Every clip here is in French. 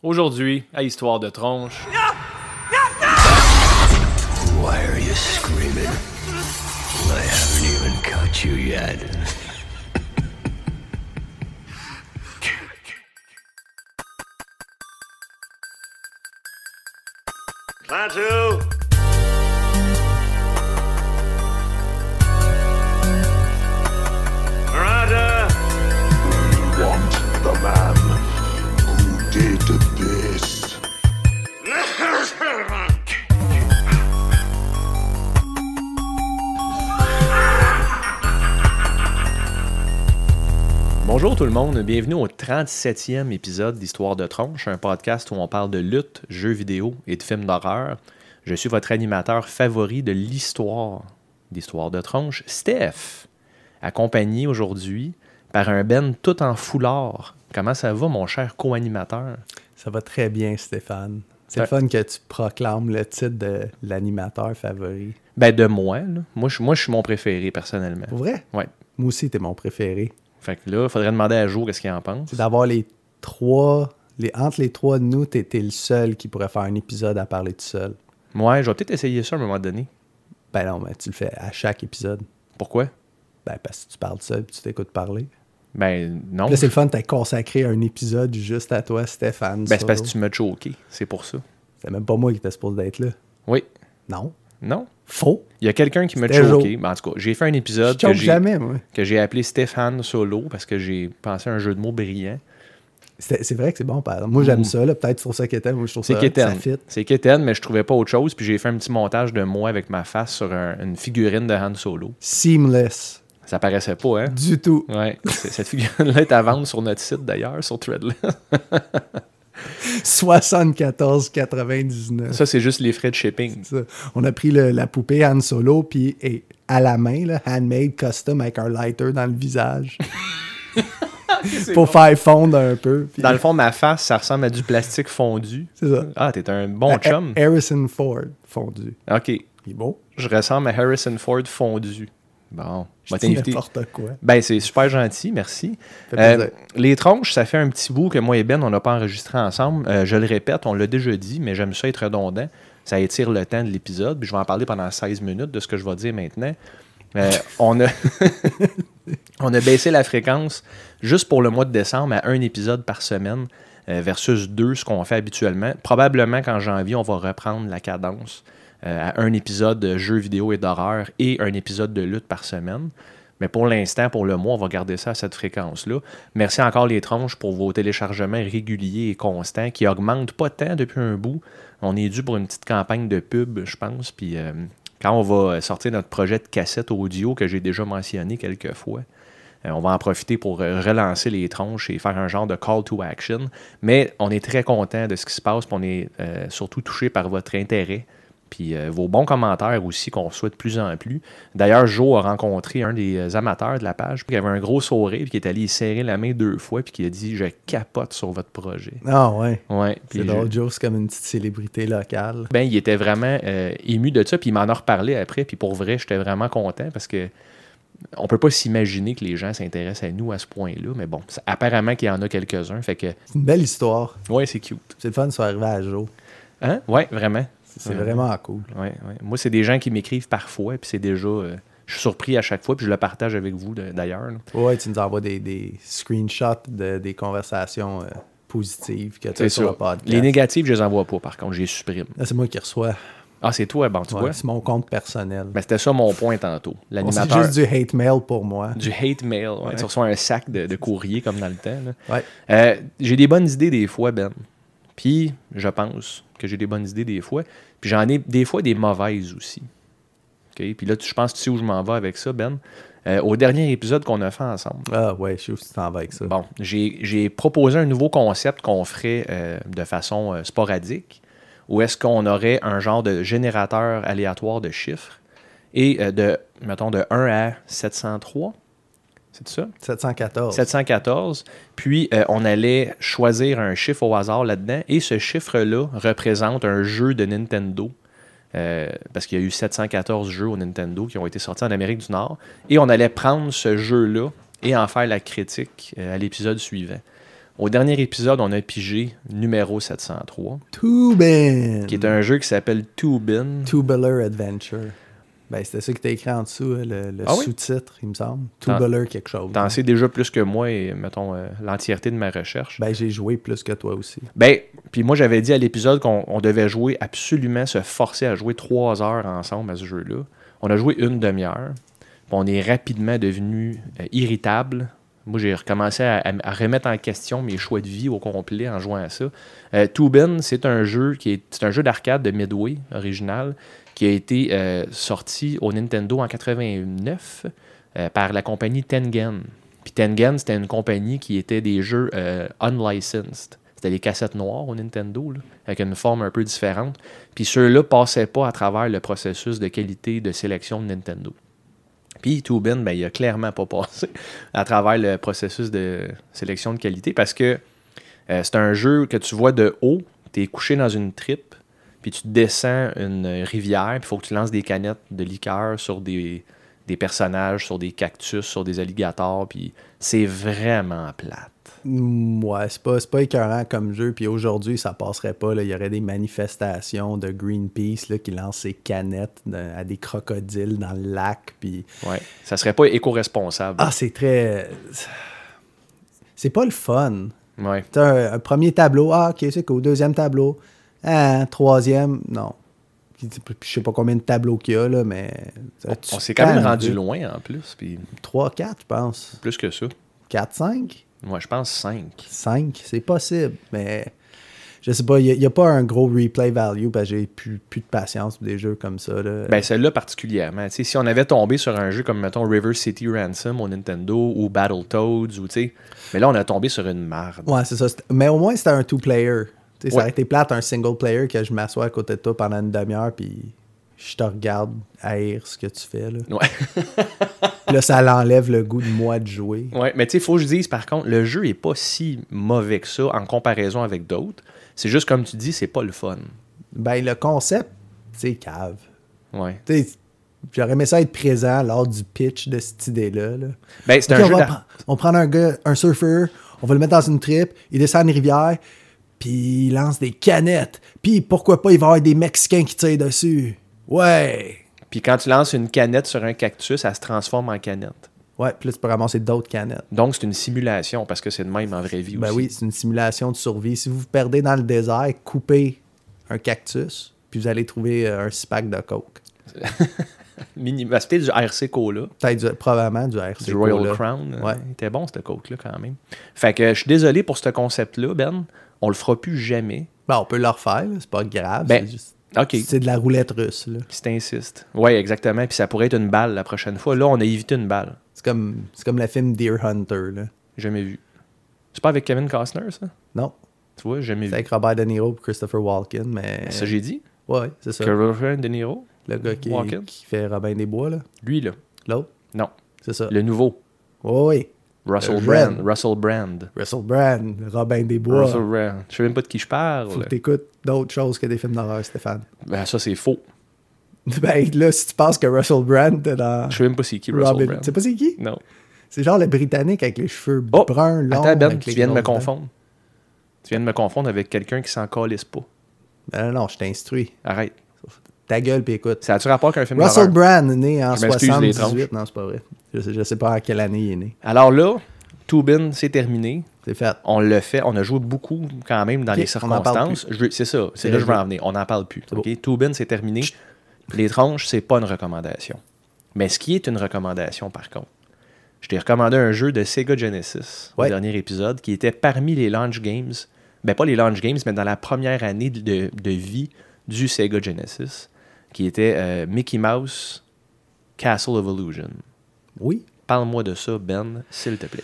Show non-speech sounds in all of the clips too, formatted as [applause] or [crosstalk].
Aujourd'hui, à Histoire de tronche. Why are you screaming? I haven't even caught you yet. Klaatu! Bonjour tout le monde, bienvenue au 37e épisode d'Histoire de tronche, un podcast où on parle de lutte, jeux vidéo et de films d'horreur. Je suis votre animateur favori de l'histoire d'Histoire de tronche, Steph, accompagné aujourd'hui par un Ben tout en foulard. Comment ça va mon cher co-animateur? Ça va très bien, Stéphane. C'est le fun que tu proclames le titre de l'animateur favori. Ben de moi, là. Moi, je, moi, je suis mon préféré personnellement. Vrai? Ouais. Moi aussi, t'es mon préféré. Fait que là, il faudrait demander à Jo qu'est-ce qu'il en pense. C'est d'avoir les trois... Les, entre les trois de nous, t'es le seul qui pourrait faire un épisode à parler tout seul. Ouais, je vais peut-être essayer ça à un moment donné. Ben non, mais tu le fais à chaque épisode. Pourquoi? Ben parce que tu parles seul puis tu t'écoutes parler. Ben non. Là, c'est le fun, t'as consacré un épisode juste à toi, Stéphane. Ben, c'est parce que tu m'as choqué. C'est pour ça. C'est même pas moi qui étais supposé d'être là. Oui. Non. Non? Faux. Il y a quelqu'un qui m'a choqué. Ben, en tout cas, j'ai fait un épisode que j'ai, jamais, moi. que j'ai appelé Stéphane Solo parce que j'ai pensé à un jeu de mots brillant. C'est vrai que c'est bon, par exemple. Moi, j'aime ça. là. Peut-être pour ça qu'était. Moi, je trouve ça, ça fit. C'est Kéten, mais je trouvais pas autre chose. Puis j'ai fait un petit montage de moi avec ma face sur un- une figurine de Han Solo. Seamless. Ça paraissait pas, hein? Du tout. Ouais. Cette figurine-là est à vendre sur notre site d'ailleurs, sur Threadless. [laughs] 74,99. Ça, c'est juste les frais de shipping. On a pris le- la poupée Han Solo, puis et à la main, là, handmade, custom, avec un lighter dans le visage. [laughs] [laughs] pour faire fondre un peu. puis- Dans le fond, ma face, ça ressemble à du plastique fondu. C'est ça. Ah, t'es un bon chum. Harrison Ford fondu. OK. Il est beau. Je ressemble à Harrison Ford fondu. Bon. Je n'importe quoi. Ben, c'est super gentil, merci. Euh, les tronches, ça fait un petit bout que moi et Ben, on n'a pas enregistré ensemble. Euh, je le répète, on l'a déjà dit, mais j'aime ça être redondant. Ça étire le temps de l'épisode. Puis je vais en parler pendant 16 minutes de ce que je vais dire maintenant. Euh, [laughs] on, a [laughs] on a baissé la fréquence juste pour le mois de décembre à un épisode par semaine versus deux, ce qu'on fait habituellement. Probablement qu'en janvier, on va reprendre la cadence à un épisode de jeux vidéo et d'horreur et un épisode de lutte par semaine. Mais pour l'instant, pour le mois, on va garder ça à cette fréquence-là. Merci encore les tronches pour vos téléchargements réguliers et constants qui augmentent pas tant depuis un bout. On est dû pour une petite campagne de pub, je pense. Puis euh, quand on va sortir notre projet de cassette audio que j'ai déjà mentionné quelques fois, euh, on va en profiter pour euh, relancer les tronches et faire un genre de call to action. Mais on est très content de ce qui se passe, puis on est euh, surtout touché par votre intérêt. Puis euh, vos bons commentaires aussi qu'on reçoit de plus en plus. D'ailleurs, Joe a rencontré un des euh, amateurs de la page qui avait un gros sourire puis qui est allé serrer la main deux fois puis qui a dit Je capote sur votre projet. Ah ouais. Ouais. C'est drôle, Joe, c'est comme une petite célébrité locale. ben, il était vraiment euh, ému de ça, puis il m'en a reparlé après, puis pour vrai, j'étais vraiment content parce que on peut pas s'imaginer que les gens s'intéressent à nous à ce point-là, mais bon, apparemment qu'il y en a quelques-uns, fait que, C'est une belle histoire. ouais, c'est cute. C'est le fun de se arriver à Joe. Hein? Ouais, vraiment. C'est vraiment cool. Ouais, ouais. Moi, c'est des gens qui m'écrivent parfois, puis c'est déjà. euh, je suis surpris à chaque fois, puis je le partage avec vous d'ailleurs. Ouais, tu nous envoies des, des screenshots de, des conversations euh, positives que tu as sur le podcast. Les négatifs, je les envoie pas, par contre, je les supprime. Là, c'est moi qui reçois. Ah, c'est toi, bon, tu Ouais, vois. c'est mon compte personnel. Ben, c'était ça mon point tantôt. C'est juste du hate mail pour moi. Du hate mail. ouais. Ouais. Tu reçois un sac de, de courrier comme dans le temps. Euh, j'ai des bonnes idées des fois, Ben. Puis, je pense que j'ai des bonnes idées des fois. Puis, j'en ai des fois des mauvaises aussi. Puis là, tu- je pense que tu sais où je m'en vais avec ça, Ben. Euh, au dernier épisode qu'on a fait ensemble, Ah ouais, je sais où tu t'en vas avec ça. bon, j'ai proposé un nouveau concept qu'on ferait euh, de façon euh, sporadique, où est-ce qu'on aurait un genre de générateur aléatoire de chiffres et de, mettons, de 1 à 703. C'est ça? 714. 714. Puis, euh, on allait choisir un chiffre au hasard là-dedans. Et ce chiffre-là représente un jeu de Nintendo. Euh, parce qu'il y a eu 714 jeux au Nintendo qui ont été sortis en Amérique du Nord. Et on allait prendre ce jeu-là et en faire la critique euh, à l'épisode suivant. Au dernier épisode, on a pigé numéro 703, Tubin. qui est un jeu qui s'appelle Tubin. Tubular Adventure. Ben, c'était ça qui était écrit en dessous, hein, le, le Ah oui? sous-titre, il me semble. Tubular quelque chose. T'en sais déjà plus que moi et, mettons, euh, l'entièreté de ma recherche. Ben, j'ai joué plus que toi aussi. Ben, puis moi, j'avais dit à l'épisode qu'on on devait jouer absolument, se forcer à jouer trois heures ensemble à ce jeu-là. On a joué une demi-heure. puis on est rapidement devenu euh, irritable. Moi, j'ai recommencé à, à- à remettre en question mes choix de vie au complet en jouant à ça. Euh, c'est un jeu qui est, c'est un jeu d'arcade de Midway original qui a été euh, sorti au Nintendo en 89 euh, par la compagnie Tengen. Puis Tengen, c'était une compagnie qui était des jeux euh, unlicensed. C'était des cassettes noires au Nintendo, avec une forme un peu différente. Puis ceux-là passaient pas à travers le processus de qualité de sélection de Nintendo. Puis Toobin, ben, il a clairement pas passé à travers le processus de sélection de qualité parce que c'est un jeu que tu vois de haut, tu es couché dans une tripe, puis tu descends une rivière, puis il faut que tu lances des canettes de liqueur sur des, des personnages, sur des cactus, sur des alligators, puis c'est vraiment plate. Ouais, c'est pas, pas écœurant comme jeu. Puis aujourd'hui, ça passerait pas. là. Il y aurait des manifestations de Greenpeace là, qui lancent ses canettes de- à des crocodiles dans le lac. Puis... Ouais. Ça serait pas éco-responsable. Ah, c'est très. C'est pas le fun. Ouais. T'as un, un premier tableau, ah, ok, c'est cool. Deuxième tableau, ah, troisième, non. Je sais pas combien de tableaux qu'il y a, là, mais. On, on s'est quand même rendu loin. en plus, puis 3, 4, je pense. plus que ça. 4, 5? Moi, je pense 5. 5, c'est possible, mais je sais pas, il n'y a, pas un gros replay value parce que j'ai plus, plus de patience pour des jeux comme ça. Là. Ben, celle-là particulièrement. Si on avait tombé sur un jeu comme, mettons, River City Ransom au Nintendo ou Battletoads, ou tu sais. Mais là, on a tombé sur une marde. ouais, c'est ça. Mais au moins, c'était un two-player. Tu sais, Ça Ouais. aurait été plate, un single-player, que je m'assois à côté de toi pendant une demi-heure, puis je te regarde haïr ce que tu fais. Là, Ouais. Là ça l'enlève le goût de moi de jouer. ouais. Mais tu sais, il faut que je dise, par contre, le jeu est pas si mauvais que ça en comparaison avec d'autres. C'est juste, comme tu dis, c'est pas le fun. Ben, le concept, c'est cave. Ouais. Tu sais, J'aurais aimé ça être présent lors du pitch de cette idée-là. là. Ben, c'est un on, jeu va on prend un gars, un surfeur, on va le mettre dans une trip, il descend une rivière, puis il lance des canettes. Puis pourquoi pas, il va y avoir des Mexicains qui tirent dessus. Ouais. Puis quand tu lances une canette sur un cactus, ça se transforme en canette. Ouais, puis là, tu peux ramasser d'autres canettes. Donc, c'est une simulation parce que c'est de même en vraie vie Ben aussi. oui, c'est une simulation de survie. Si vous vous perdez dans le désert, coupez un cactus, puis vous allez trouver euh, un six pack de coke. [laughs] Ben, C'était du RC Cola. Peut-être du- probablement du RC du Royal Cola. Crown. Ouais. Il était bon, cette coke-là, quand même. Fait que je suis désolé pour ce concept-là, Ben. On le fera plus jamais. Ben, on peut le refaire, c'est pas grave. Ben, c'est juste-. C'est de la roulette russe. là. Si t'insistes. Oui, exactement. Puis ça pourrait être une balle la prochaine fois. Là, on a évité une balle. C'est comme, c'est comme le film Deer Hunter. Là. Jamais vu. C'est pas avec Kevin Costner, ça? Non, Tu vois, jamais c'est vu. avec Robert De Niro et Christopher Walken, mais... Ça, j'ai dit. Ouais, c'est ça. Robert De Niro, Le gars qui, qui fait Robin des Bois, là. lui, là. L'autre, Non. c'est ça. Le nouveau. Ouais, ouais. Russell Le Brand. Russell Brand. Russell Brand, Robin des Bois. Russell Brand. Je sais même pas de qui je parle. Faut que t'écoutes d'autres choses que des films d'horreur, Stéphane. Ben, ça, c'est faux. [laughs] Ben là, si tu penses que Russell Brand est dans Je sais même pas c'est qui Russell Robin... Brand. Tu sais pas c'est qui? Non. C'est genre le Britannique avec les cheveux Oh! bruns, longs. Attends, Ben, tu viens de me confondre. Tu viens de me confondre avec quelqu'un qui s'en calisse pas. Ben non, non, je t'instruis. Arrête. Ta gueule, puis écoute. Ça a-tu rapport qu'un film Russell? Brand, né en Je m'excuse, les 78. Non, c'est pas vrai. Je sais, je sais pas à quelle année il est né. Alors là, Toobin, c'est terminé. C'est fait. On l'a fait. On a joué beaucoup quand même dans les circonstances. C'est ça. C'est là que je veux en venir. On n'en parle plus. C'est OK? Toobin, c'est terminé. Les tronches, c'est pas une recommandation. Mais ce qui est une recommandation, par contre, je t'ai recommandé un jeu de Sega Genesis au Ouais. dernier épisode qui était parmi les launch games. Ben, pas les launch games, mais dans la première année de vie du Sega Genesis, qui était euh, Mickey Mouse Castle of Illusion. Oui. Parle-moi de ça, Ben, s'il te plaît.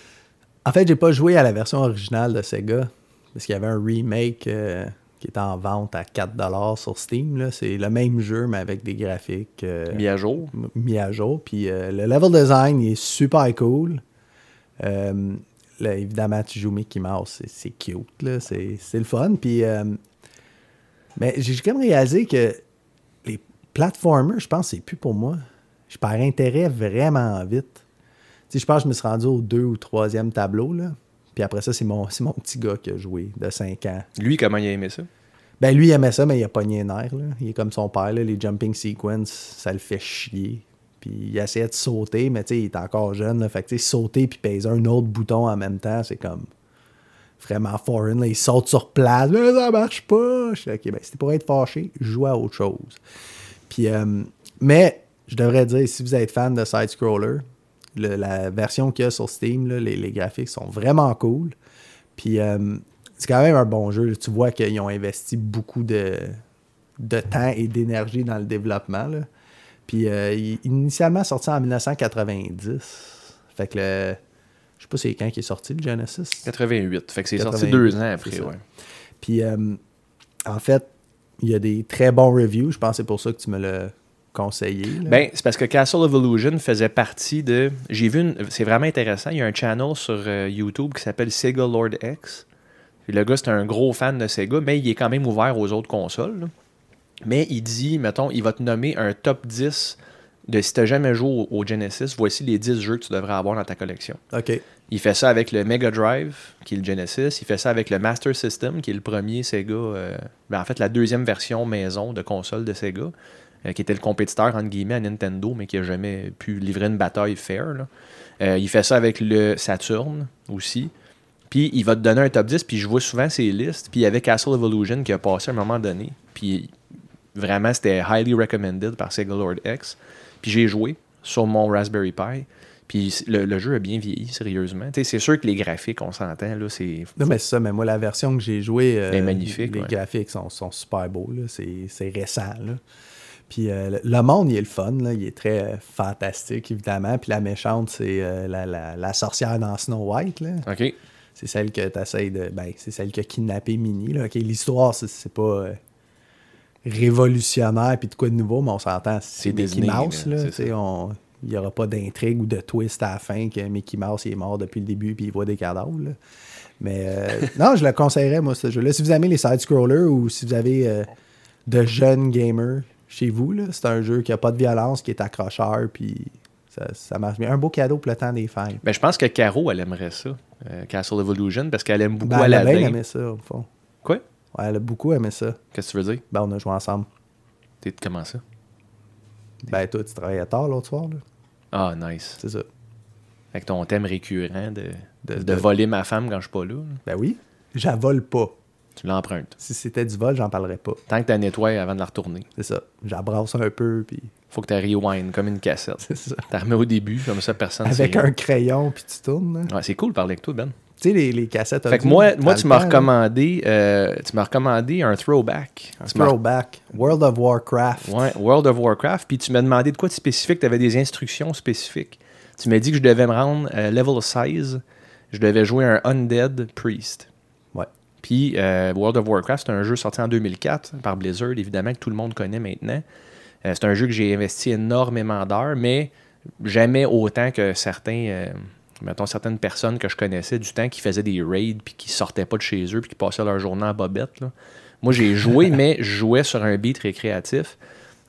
En fait, j'ai pas joué à la version originale de Sega. Parce qu'il y avait un remake euh, qui était en vente à 4$ sur Steam. C'est le même jeu, mais avec des graphiques euh, Mis à jour. mis à jour. Puis euh, le level design il est super cool. Là, évidemment, tu joues Mickey Mouse, c'est- cute, c'est le fun. Puis, mais j'ai quand même réalisé que les platformers, je pense, c'est plus pour moi. Je perds intérêt vraiment vite. Tu sais, je pense que je me suis rendu au deux ou troisième tableau, là. Puis après ça, c'est mon, [laughs] c'est mon petit gars qui a joué de 5 ans. Lui, comment il a aimé ça? Ben lui, il aimait ça, mais il a pogné les nerfs. Là. Il est comme son père, là, les jumping sequences, ça le fait chier. Puis il essayait de sauter, mais tu sais, il est encore jeune. Là, fait que tu sais, sauter puis peser un autre bouton en même temps, c'est comme vraiment foreign. Là. Il saute sur place, mais ça marche pas. Je suis ok, ben c'était pour être fâché, joue à autre chose. Puis, euh, mais je devrais dire, si vous êtes fan de side-scroller, le- la version qu'il y a sur Steam, là, les, les graphiques sont vraiment cool. Puis euh, c'est quand même un bon jeu. Tu vois qu'ils ont investi beaucoup de, de temps et d'énergie dans le développement. là. Puis euh, il- initialement sorti en 1990. Fait que le, je sais pas c'est quand qui est sorti le Genesis. 88. Fait que c'est sorti 88, deux ans après, ouais. Puis euh, en fait, il y a des très bons reviews. Je pense que c'est pour ça que tu me l'as conseillé. Ben, c'est parce que Castle of Illusion faisait partie de. J'ai vu une. C'est vraiment intéressant. Il y a un channel sur euh, YouTube qui s'appelle Sega Lord X. Le gars, c'est un gros fan de Sega, mais il est quand même ouvert aux autres consoles. Mais il dit, mettons, il va te nommer un top 10 de si tu n'as jamais joué au, au Genesis, voici les 10 jeux que tu devrais avoir dans ta collection. OK. Il fait ça avec le Mega Drive, qui est le Genesis. Il fait ça avec le Master System, qui est le premier Sega. euh, ben, en fait, la deuxième version maison de console de Sega, euh, qui était le compétiteur, entre guillemets, à Nintendo, mais qui n'a jamais pu livrer une bataille fair. là. Euh, il fait ça avec le Saturn aussi. Puis il va te donner un top 10, puis je vois souvent ses listes. Puis il y avait Castle of Illusion qui a passé à un moment donné. Puis vraiment, c'était highly recommended par Sega Lord X. Puis j'ai joué sur mon Raspberry Pi. Puis le, le jeu a bien vieilli, sérieusement. C'est sûr que les graphiques, on s'entend, là, c'est. Non, mais c'est ça, mais moi, la version que j'ai jouée, euh, magnifique, les ouais. graphiques sont, sont super beaux. là. C'est c'est récent. Là. Puis euh, le- monde, il est le fun. Là. Il est très euh, fantastique, évidemment. Puis la méchante, c'est la, la- la sorcière dans Snow White. Là. OK. C'est celle que tu essayes de. Ben, c'est celle qui a kidnappé Minnie. Là. Ok, L'histoire, c'est- c'est pas révolutionnaire puis de quoi de nouveau, mais on s'entend. C'est Mickey Mouse. là, on- Il n'y aura pas d'intrigue ou de twist à la fin que Mickey Mouse il est mort depuis le début puis il voit des cadavres. là. Mais euh, [laughs] non, je le conseillerais, moi, ce jeu-là. Si vous aimez les side-scrollers ou si vous avez euh, de jeunes gamers chez vous, là, c'est un jeu qui n'a pas de violence, qui est accrocheur, puis ça, ça marche bien. Un beau cadeau pour le temps des fêtes. Ben, je pense que Caro, elle aimerait ça, euh, Castle of Illusion, parce qu'elle aime beaucoup Ben, elle Aladdin. aimé ça, au fond. Quoi? Ouais, elle a beaucoup aimé ça. Qu'est-ce que tu veux dire? Ben, on a joué ensemble. T'es comment ça? Ben, toi, tu travaillais tard l'autre soir, là. Ah, nice. C'est ça. Avec ton thème récurrent de, De- de, de- voler ma femme quand je suis pas là. Ben oui. J'avole pas. Tu l'empruntes. Si c'était du vol, j'en parlerais pas. Tant que tu la nettoies avant de la retourner. C'est ça. J'abrasse un peu, puis Faut que tu rewind comme une cassette. [laughs] c'est ça. Tu remets au début, comme ça, personne Avec rien. un crayon, puis tu tournes. Ouais, c'est cool de parler avec toi, Ben. Tu sais, les, les cassettes Fait que moi, moi le tu m'as recommandé, euh, tu m'as recommandé un throwback. un Throwback. World of Warcraft. Ouais, World of Warcraft. Puis tu m'as demandé de quoi de spécifique. Tu avais des instructions spécifiques. Tu m'as dit que je devais me rendre euh, level 16. Je devais jouer un Undead Priest. Ouais. Puis euh, World of Warcraft, c'est un jeu sorti en 2004 par Blizzard, évidemment, que tout le monde connaît maintenant. Euh, c'est un jeu que j'ai investi énormément d'heures, mais jamais autant que certains, euh, mettons, certaines personnes que je connaissais du temps qui faisaient des raids puis qui sortaient pas de chez eux puis qui passaient leur journée en bobette. là. Moi, j'ai [laughs] joué, mais je jouais sur un beat récréatif.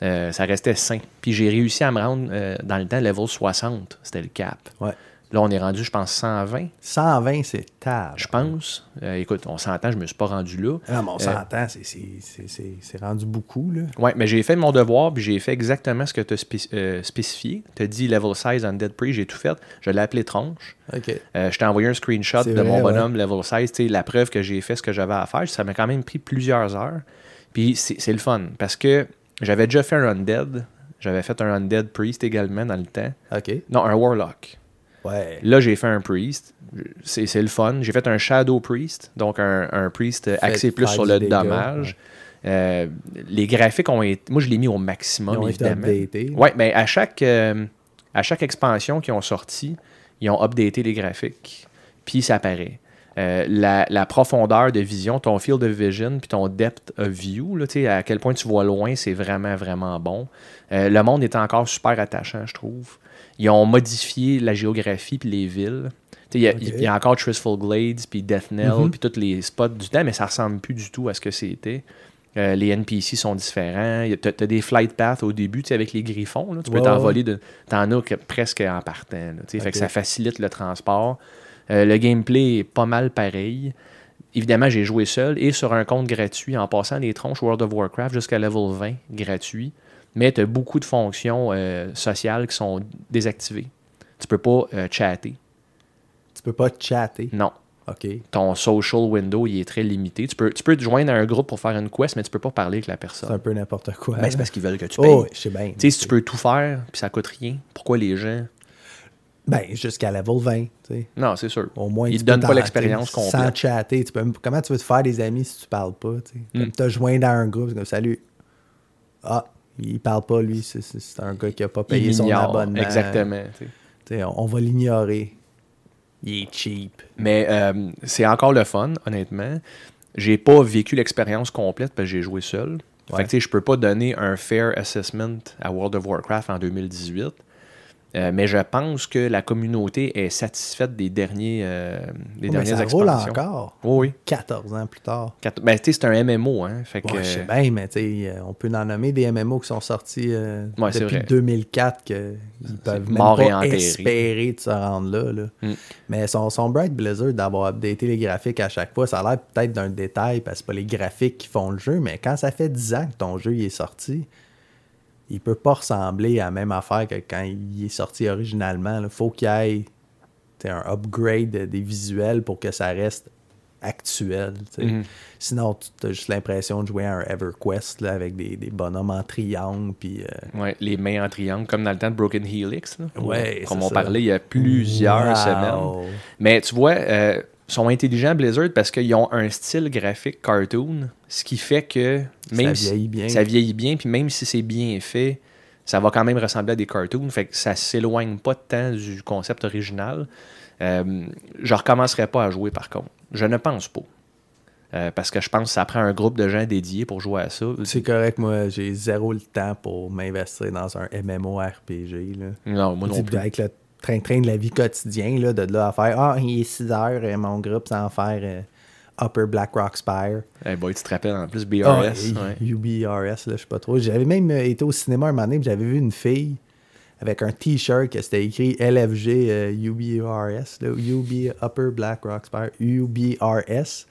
Euh, ça restait sain. Puis j'ai réussi à me rendre euh, dans le temps level 60. C'était le cap. Ouais. Là, on est rendu, je pense, 120. 120, c'est table. Je pense. Euh, écoute, on s'entend, je me suis pas rendu là. Ah, mais on Euh, s'entend, c'est- c'est- c'est c'est- c'est rendu beaucoup, là. Ouais, mais j'ai fait mon devoir, puis j'ai fait exactement ce que tu as spécifié. Tu as dit level 16 Undead Priest, j'ai tout fait. Je l'ai appelé tronche. OK. Euh, je t'ai envoyé un screenshot de mon bonhomme level 16, tu sais, la preuve que j'ai fait ce que j'avais à faire. Ça m'a quand même pris plusieurs heures. Puis c'est c'est le fun, parce que j'avais déjà fait un Undead. J'avais fait un Undead Priest également dans le temps. OK. Non, un Warlock. Ouais. Là, j'ai fait un Priest. C'est le fun. J'ai fait un Shadow Priest, donc un, un Priest axé plus sur le dommage. Euh, les graphiques ont été. Moi, je l'ai mis au maximum, Ils ont été évidemment. updatés. Ouais, mais à chaque, euh, à chaque expansion qu'ils ont sorti, ils ont updaté les graphiques. Puis ça apparaît. Euh, la, la profondeur de vision, ton field of vision, puis ton depth of view, là, tu sais, à quel point tu vois loin, c'est vraiment, vraiment bon. Euh, le monde est encore super attachant, je trouve. Ils ont modifié la géographie puis les villes. Il y, a- y encore Tristful Glades, puis Death Knell, Mhm. puis tous les spots du temps, mais ça ressemble plus du tout à ce que c'était. Euh, les NPC sont différents. Tu as, des flight paths au début, avec les griffons. là. Tu peux t'envoler de. T'en as que- presque en partant. là. Fait que ça facilite le transport. Euh, le gameplay est pas mal pareil. Évidemment, j'ai joué seul et sur un compte gratuit en passant les tronches World of Warcraft jusqu'à level 20 gratuit. Mais tu as beaucoup de fonctions euh, sociales qui sont désactivées. Tu peux pas euh, chatter. Tu peux pas chatter? Non. OK. Ton social window, il est très limité. Tu peux, tu peux te joindre à un groupe pour faire une quest, mais tu peux pas parler avec la C'est personne. un peu n'importe quoi. Ben, c'est parce qu'ils veulent que tu payes. Oh, je sais bien. Tu sais, si tu peux tout faire, puis ça coûte rien, pourquoi les gens... Ben, jusqu'à level 20, tu sais. Non, c'est sûr. Au moins, Ils te donnent pas l'expérience complète. Sans chatter. Tu peux, comment tu veux te faire des amis si tu parles pas? Tu sais? Comme Mm. t'as joint dans un groupe, c'est comme salut. Ah, il parle pas, lui. C'est, un gars qui a pas payé son abonnement. Exactement. on, va l'ignorer. Il est cheap. Mais euh, c'est encore le fun, honnêtement. J'ai pas vécu l'expérience complète parce que j'ai joué seul. Ouais. Fait que je peux pas donner un fair assessment à World of Warcraft en 2018. Euh, mais je pense que la communauté est satisfaite des derniers euh, des Oh, mais dernières ça roule expansions. encore. Oui, oui. 14 ans plus tard. Quatre- Ben, tu sais, c'est un MMO, hein. Fait que, Ouais, je sais bien, mais euh, on peut en nommer des MMO qui sont sortis euh, Ouais, depuis vrai. 2004 qu'ils peuvent même mort pas espérer de se rendre là. là. Mm. Mais son, son Bright Blizzard d'avoir updaté les graphiques à chaque fois, ça a l'air peut-être d'un détail parce que c'est pas les graphiques qui font le jeu, mais quand ça fait 10 ans que ton jeu il est sorti, il peut pas ressembler à la même affaire que quand il est sorti originalement. Il faut qu'il y ait un upgrade des visuels pour que ça reste actuel. Mhm. Sinon, tu as juste l'impression de jouer à un EverQuest là, avec des, des bonhommes en triangle. Puis, euh, Ouais, les mains en triangle, comme dans le temps de Broken Helix. là. Ouais, Comme on ça. parlait il y a plusieurs Wow. semaines. Mais tu vois, euh, sont intelligents Blizzard parce qu'ils ont un style graphique cartoon, ce qui fait que même si- vieillit bien. ça vieillit bien, puis même si c'est bien fait, ça va quand même ressembler à des cartoons, fait que ça s'éloigne pas tant du concept original. Euh, je recommencerai pas à jouer par contre. Je ne pense pas. Euh, parce que je pense que ça prend un groupe de gens dédiés pour jouer à ça. C'est correct, moi, j'ai zéro le temps pour m'investir dans un MMORPG. Là. Non, moi non plus. Avec le train-train de la vie quotidien, là, de là à faire Ah, il est 6 heures, euh, mon groupe sans faire euh, Upper Black Rock Spire. Hey boy, tu te rappelles en plus Ah, BRS. ouais. UBRS, là, je sais pas trop. J'avais même euh, été au cinéma un moment donné, j'avais vu une fille avec un t-shirt que c'était écrit LFG euh, UBRS, là, UB Upper Black Rock Spire, UBRS.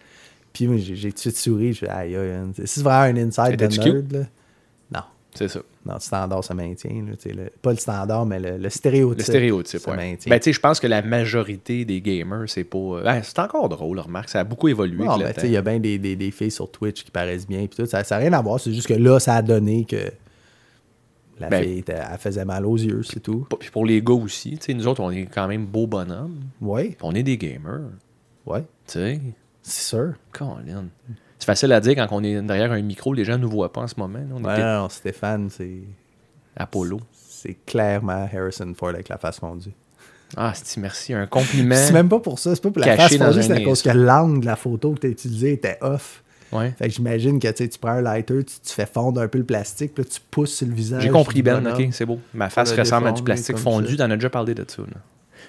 Puis moi, j'ai tout de suite souri, je fais aïe, aïe, c'est vraiment un inside de nerd. Là. Non, C'est ça. Non, le standard se maintient. Là, le- pas le standard, mais le, le stéréotype. Le stéréotype, se ouais. maintient. Ben, tu sais, je pense que la majorité des gamers, c'est pas. euh, ben, c'est encore drôle, remarque. Ça a beaucoup évolué. Sais, il y a bien des, des, des filles sur Twitch qui paraissent bien. Puis tout, ça n'a rien à voir. C'est juste que là, ça a donné que la Ben- fille, était- elle faisait mal aux yeux, c'est tout. Puis pour les gars aussi, tu sais, nous autres, on est quand même beaux bonhommes. Oui, On est des gamers. oui, Tu sais, c'est sûr. Colin. C'est facile à dire quand on est derrière un micro, les gens ne nous voient pas en ce moment. On Ouais, non, Stéphane, c'est Apollo. c'est clairement Harrison Ford avec la face fondue. Ah, c'est merci. Un [laughs] compliment. C'est même pas pour ça, c'est pas pour la face fondue, c'est à cause que l'angle de la photo que tu as utilisée était off. Ouais. Fait que j'imagine que tu prends un lighter, tu, tu fais fondre un peu le plastique, puis là, tu pousses sur le visage. J'ai compris, Ben. Ok, c'est beau. Ma face le ressemble à du plastique fondu. T'en as déjà parlé de ça. là.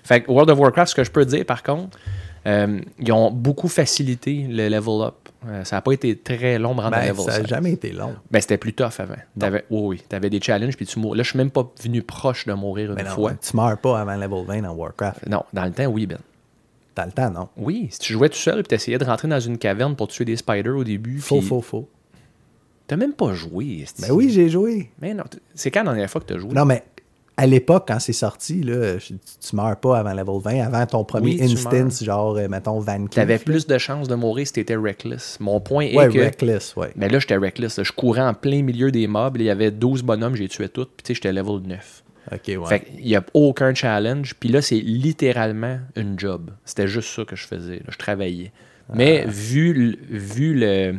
Fait que World of Warcraft, ce que je peux dire, par contre, euh, ils ont beaucoup facilité le level up. Euh, ça n'a pas été très long à Ben, level ça n'a 7. jamais été long. Ben, c'était plus tough avant. T'avais, oui, oui. T'avais des challenges, puis tu mourais. Là, je suis même pas venu proche de mourir une non, fois. tu meurs pas avant level 20 dans Warcraft. Non, dans le temps, oui, Ben. T'as le temps, non? Oui, si tu jouais tout seul, puis t'essayais de rentrer dans une caverne pour tuer des spiders au début. Faux, puis faux, faux. T'as même pas joué. Ben oui, j'ai joué. Mais non, c'est quand la dernière fois que t'as joué? Non, mais à l'époque, quand c'est sorti, là, je- tu meurs pas avant level 20, avant ton premier Oui, instance, genre, euh, mettons, Van T'avais plus de chances de mourir si t'étais reckless. Mon point Ouais, est que. Reckless, ouais. Mais là, j'étais reckless. là. Je courais en plein milieu des mobs. Il y avait 12 bonhommes, j'ai tué toutes. Puis tu sais, j'étais level 9. Ok, ouais. Fait qu'il n'y a aucun challenge. Puis là, c'est littéralement une job. C'était juste ça que je faisais. là. Je travaillais. Mais Ah. vu, le- vu le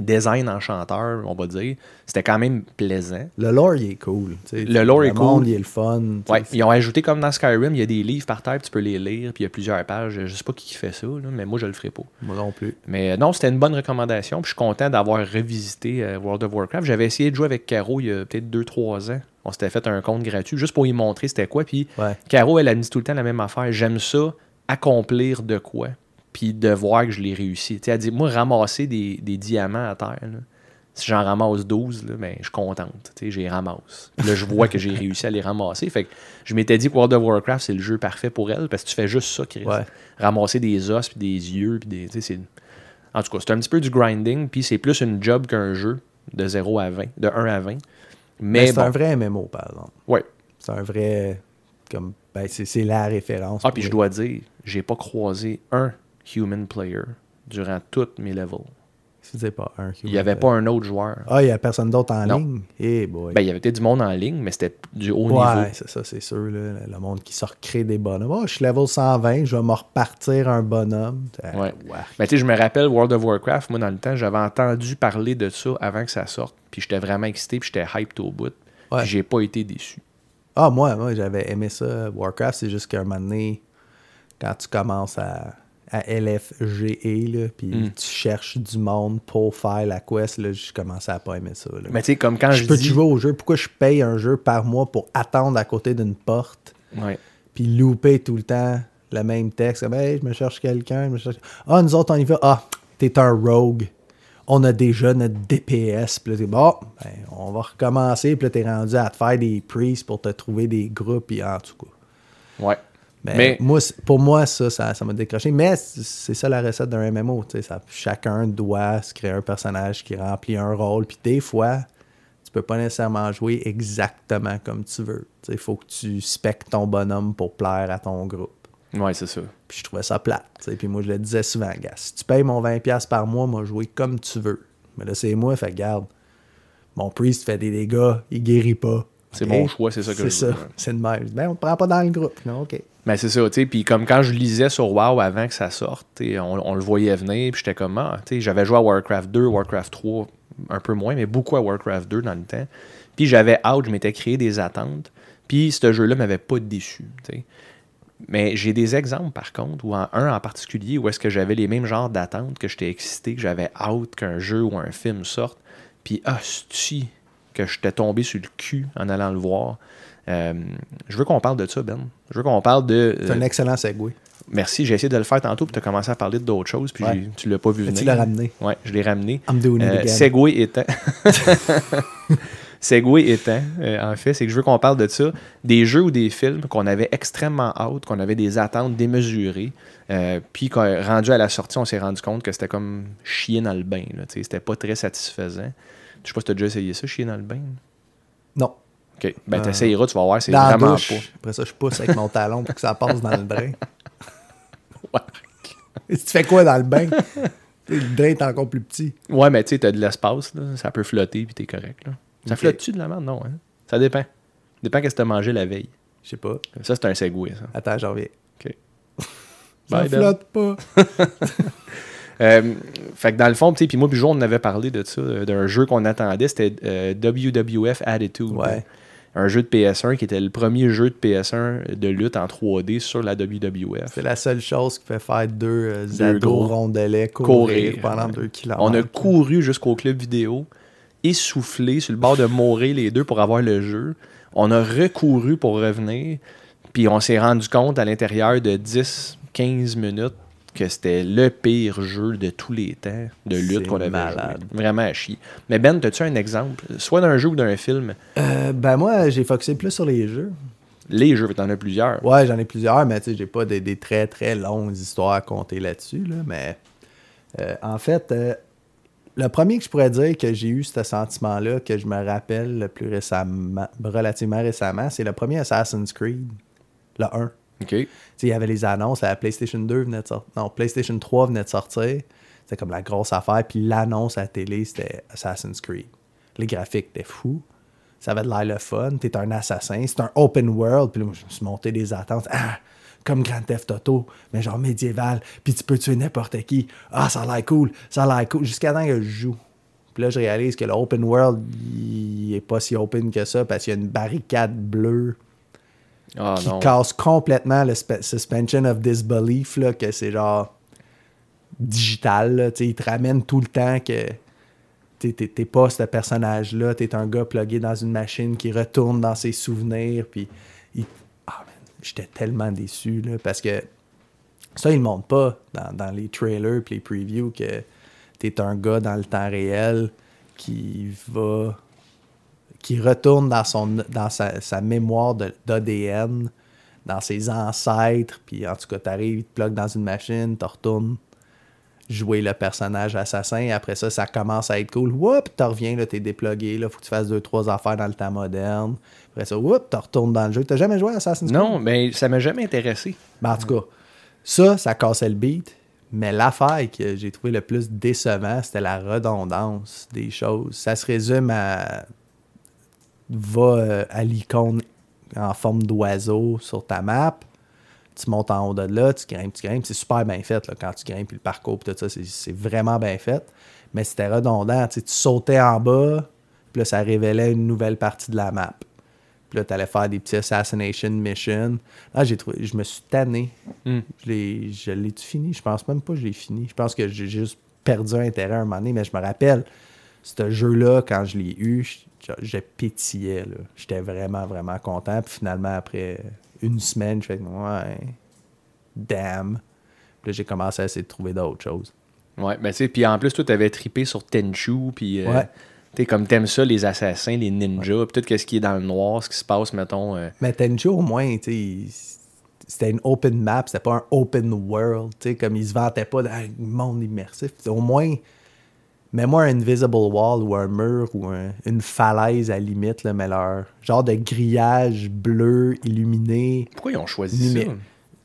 design enchanteur, on va dire, c'était quand même plaisant. Le lore, il est cool. Le lore est monde, cool. il est le fun. Ouais, ils ont ajouté comme dans Skyrim, il y a des livres par terre, tu peux les lire, puis il y a plusieurs pages. Je sais pas qui fait ça, là, mais moi je le ferai pas. Moi non plus. Mais euh, non, c'était une bonne recommandation. Puis je suis content d'avoir revisité euh, World of Warcraft. J'avais essayé de jouer avec Caro il y a peut-être 2-3 ans. On s'était fait un compte gratuit juste pour y montrer c'était quoi. Puis Ouais. Caro, elle a dit tout le temps la même affaire. J'aime ça, accomplir de quoi. Puis de voir que je l'ai réussi. Tu sais, moi, ramasser des, des diamants à terre, là, Si j'en ramasse 12, là, ben, je suis contente. Tu sais, j'ai ramasse. Puis Là, je vois que j'ai réussi à les ramasser. Fait que je m'étais dit que World of Warcraft, c'est le jeu parfait pour elle parce que tu fais juste ça, Chris. Ouais. Ramasser des os, puis des yeux, puis des. tu sais, c'est- En tout cas, c'est un petit peu du grinding, puis c'est plus une job qu'un jeu de 0 à 20, de 1 à 20. Mais, Mais, c'est bon, un vrai MMO, par exemple. ouais. C'est un vrai. Comme, ben, c'est la référence. Ah, puis je dois dire, j'ai pas croisé un human player durant tous mes levels. Pas un. Il n'y avait pas un autre joueur. Ah, il n'y a personne d'autre en Non. ligne? Boy. Ben, il y avait peut-être du monde en ligne, mais c'était du haut ouais, niveau. c'est ça, c'est sûr. Là, le monde qui se recrée des bonhommes. Oh, je suis level 120, je vais me repartir un bonhomme. Ah, Ouais. ouais. Mais tu sais, je me rappelle World of Warcraft, moi, dans le temps, j'avais entendu parler de ça avant que ça sorte. Puis j'étais vraiment excité, puis j'étais hyped au bout. Ouais. Puis j'ai pas été déçu. Ah, moi, moi j'avais aimé ça. Warcraft, c'est juste qu'à un moment donné, quand tu commences à, à LFGE, là, puis Mm. tu cherches du monde pour faire la quest, là, je commençais à pas aimer ça. là. Mais tu sais, comme quand je, je peux dis... jouer au jeu. Pourquoi je paye un jeu par mois pour attendre à côté d'une porte, Ouais. puis louper tout le temps le même texte? Comme, hey, je me cherche quelqu'un. je me cherche- Ah, nous autres, on y va. Ah, t'es un rogue. On a déjà notre DPS. Puis là, t'es bon, ben, on va recommencer. Puis là, t'es rendu à te faire des priests pour te trouver des groupes. Puis en tout cas. Ouais. Ben, Mais- moi, pour moi, ça, ça m'a décroché. Mais c'est ça la recette d'un MMO. Ça, chacun doit se créer un personnage qui remplit un rôle. Puis des fois, tu peux pas nécessairement jouer exactement comme tu veux. Il faut que tu spectes ton bonhomme pour plaire à ton groupe. Ouais, c'est ça. Puis je trouvais ça plate. Puis moi, je le disais souvent, gars, si tu payes mon 20$ par mois, moi, jouer comme tu veux. Mais là, c'est moi, fait garde. Mon priest fait des dégâts, il guérit pas. C'est mon choix, c'est ça que C'est je ça. veux, ouais. C'est le même. Ben, on te prend pas dans le groupe. Non, OK. Mais c'est ça, tu sais. Puis comme quand je lisais sur WoW avant que ça sorte, on, on le voyait venir, puis j'étais comme, ah, tu sais, j'avais joué à Warcraft 2, Warcraft 3, un peu moins, mais beaucoup à Warcraft 2 dans le temps. Puis j'avais out, je m'étais créé des attentes. Puis ce jeu-là m'avait pas déçu, tu sais. Mais j'ai des exemples, par contre, ou en, un en particulier, où est-ce que j'avais les mêmes genres d'attentes, que j'étais excité, que j'avais out qu'un jeu ou un film sorte. Puis, hostie, que j'étais tombé sur le cul en allant le voir. Euh, je veux qu'on parle de ça, Ben. Je veux qu'on parle de. C'est un euh, excellent segue. Merci, j'ai essayé de le faire tantôt, puis tu as commencé à parler d'autres choses, puis Ouais. tu l'as pas vu venir. tu l'as ramené. Ouais, je l'ai ramené. I'm doing it Euh, again. Segway étant. [laughs] Segway étant, euh, en fait, c'est que je veux qu'on parle de ça. Des jeux ou des films qu'on avait extrêmement hâte, qu'on avait des attentes démesurées. euh, puis quand rendu à la sortie, on s'est rendu compte que c'était comme chier dans le bain. C'était pas très satisfaisant. Je sais pas si tu as déjà essayé ça, chier dans le bain. Non. Ok. Ben, Euh, t'essayeras, tu vas voir, c'est Dans la vraiment douche. pas. Après ça, je pousse avec mon talon pour que ça passe dans le drain. [laughs] Et tu fais quoi dans le bain? le drain est encore plus petit. Ouais, mais tu sais, t'as de l'espace, là, ça peut flotter, puis t'es correct. Là. Ça Ok. flotte-tu de la merde? Non, hein? Ça dépend. dépend qu'est-ce que t'as mangé la veille. Je sais pas. Ça, c'est un segway, ça. Attends, j'en reviens. OK. Ça Bye, Ben. flotte pas. [laughs] Euh, fait que dans le fond, tu sais, puis moi, puis Jo, on avait parlé de ça, euh, d'un jeu qu'on attendait, c'était euh, WWF Attitude. Ouais. Un jeu de PS1 qui était le premier jeu de PS1 de lutte en 3D sur la WWF. C'est la seule chose qui fait faire deux, euh, Deux ados gros. rondelets courir, Courir, pendant deux kilomètres. On a couru jusqu'au club vidéo, essoufflé sur le bord de mourir les deux pour avoir le jeu. On a recouru pour revenir, puis on s'est rendu compte à l'intérieur de 10-15 minutes que c'était le pire jeu de tous les temps de lutte qu'on avait malade. joué. Vraiment à chier. Mais Ben, as-tu un exemple, soit d'un jeu ou d'un film? Euh, ben moi, j'ai focusé plus sur les jeux. Les jeux, t'en as plusieurs. Ouais, j'en ai plusieurs, mais tu sais, j'ai pas des, des très très longues histoires à compter là-dessus. Là, mais euh, en fait, euh, le premier que je pourrais dire que j'ai eu ce sentiment-là, que je me rappelle le plus récemment, relativement récemment, c'est le premier Assassin's Creed, le 1. Il y avait les annonces, la PlayStation 2 venait de sortir. Non, PlayStation 3 venait de sortir. C'était comme la grosse affaire. Puis l'annonce à la télé, c'était Assassin's Creed. Les graphiques étaient fous. Ça avait de l'air le fun. T'es un assassin. C'est un open world. Puis là, je me suis monté des attentes. Ah! Comme Grand Theft Auto, mais genre médiéval. Puis tu peux tuer n'importe qui. Ah, ça a l'air cool. Ça a l'air cool. Jusqu'à temps que je joue. Puis là, je réalise que le open world, il est pas si open que ça parce qu'il y a une barricade bleue Ah qui non. casse complètement le spe- suspension of disbelief, là, que c'est genre digital. Là, il te ramène tout le temps que t'es- t'es t'es pas ce personnage-là, t'es un gars plugué dans une machine qui retourne dans ses souvenirs. Puis, il- ah, man, j'étais tellement déçu là, parce que ça, ils ne montrent pas dans, dans les trailers puis les previews que t'es un gars dans le temps réel qui va. Qui retourne dans, son, dans sa, sa mémoire d'ADN, dans ses ancêtres, puis en tout cas, t'arrives, il te plug dans une machine, tu retournes jouer le personnage assassin, et après ça, ça commence à être cool. Whoop, tu reviens, là, t'es déplugué, là, faut que tu fasses deux, trois affaires dans le temps moderne. Après ça, whoop, tu retournes dans le jeu. T'as jamais joué à Assassin's Creed? Non, mais ça m'a jamais intéressé. Ben, en tout cas, ça, ça cassait le beat. Mais l'affaire que j'ai trouvé le plus décevant, c'était la redondance des choses. Ça se résume à. Va euh, à l'icône en forme d'oiseau sur ta map. Tu montes en haut de là, tu grimpes, tu grimpes. C'est super bien fait là, quand tu grimpes, puis le parcours, puis tout ça, c'est- vraiment bien fait. Mais c'était redondant. Tu sais, tu sautais en bas, puis là, ça révélait une nouvelle partie de la map. Puis là, tu allais faire des petits assassination missions. Là, j'ai trouvé, je me suis tanné. Hmm. Je l'ai, je l'ai-tu fini? Je pense même pas que je l'ai fini. Je pense que j'ai juste perdu intérêt à un moment donné, mais je me rappelle, ce jeu-là, quand je l'ai eu, je, je pétillais. là. J'étais vraiment, vraiment content. Puis finalement, après une semaine, je fais ouais, damn. Puis là, j'ai commencé à essayer de trouver d'autres choses. Ouais, ben tu sais, puis en plus, toi, t'avais trippé sur Tenchu, puis euh, Ouais. tu sais, comme t'aimes ça, les assassins, les ninjas, puis tout ce qui est dans le noir, ce qui se passe, mettons. euh, Mais Tenchu, au moins, tu sais, c'était une open map, c'était pas un open world, tu sais, comme ils se vantaient pas d'un monde immersif. Au moins, mets-moi un invisible wall ou un mur ou un- une falaise à la limite, là, mais leur genre de grillage bleu illuminé. Pourquoi ils ont choisi ça?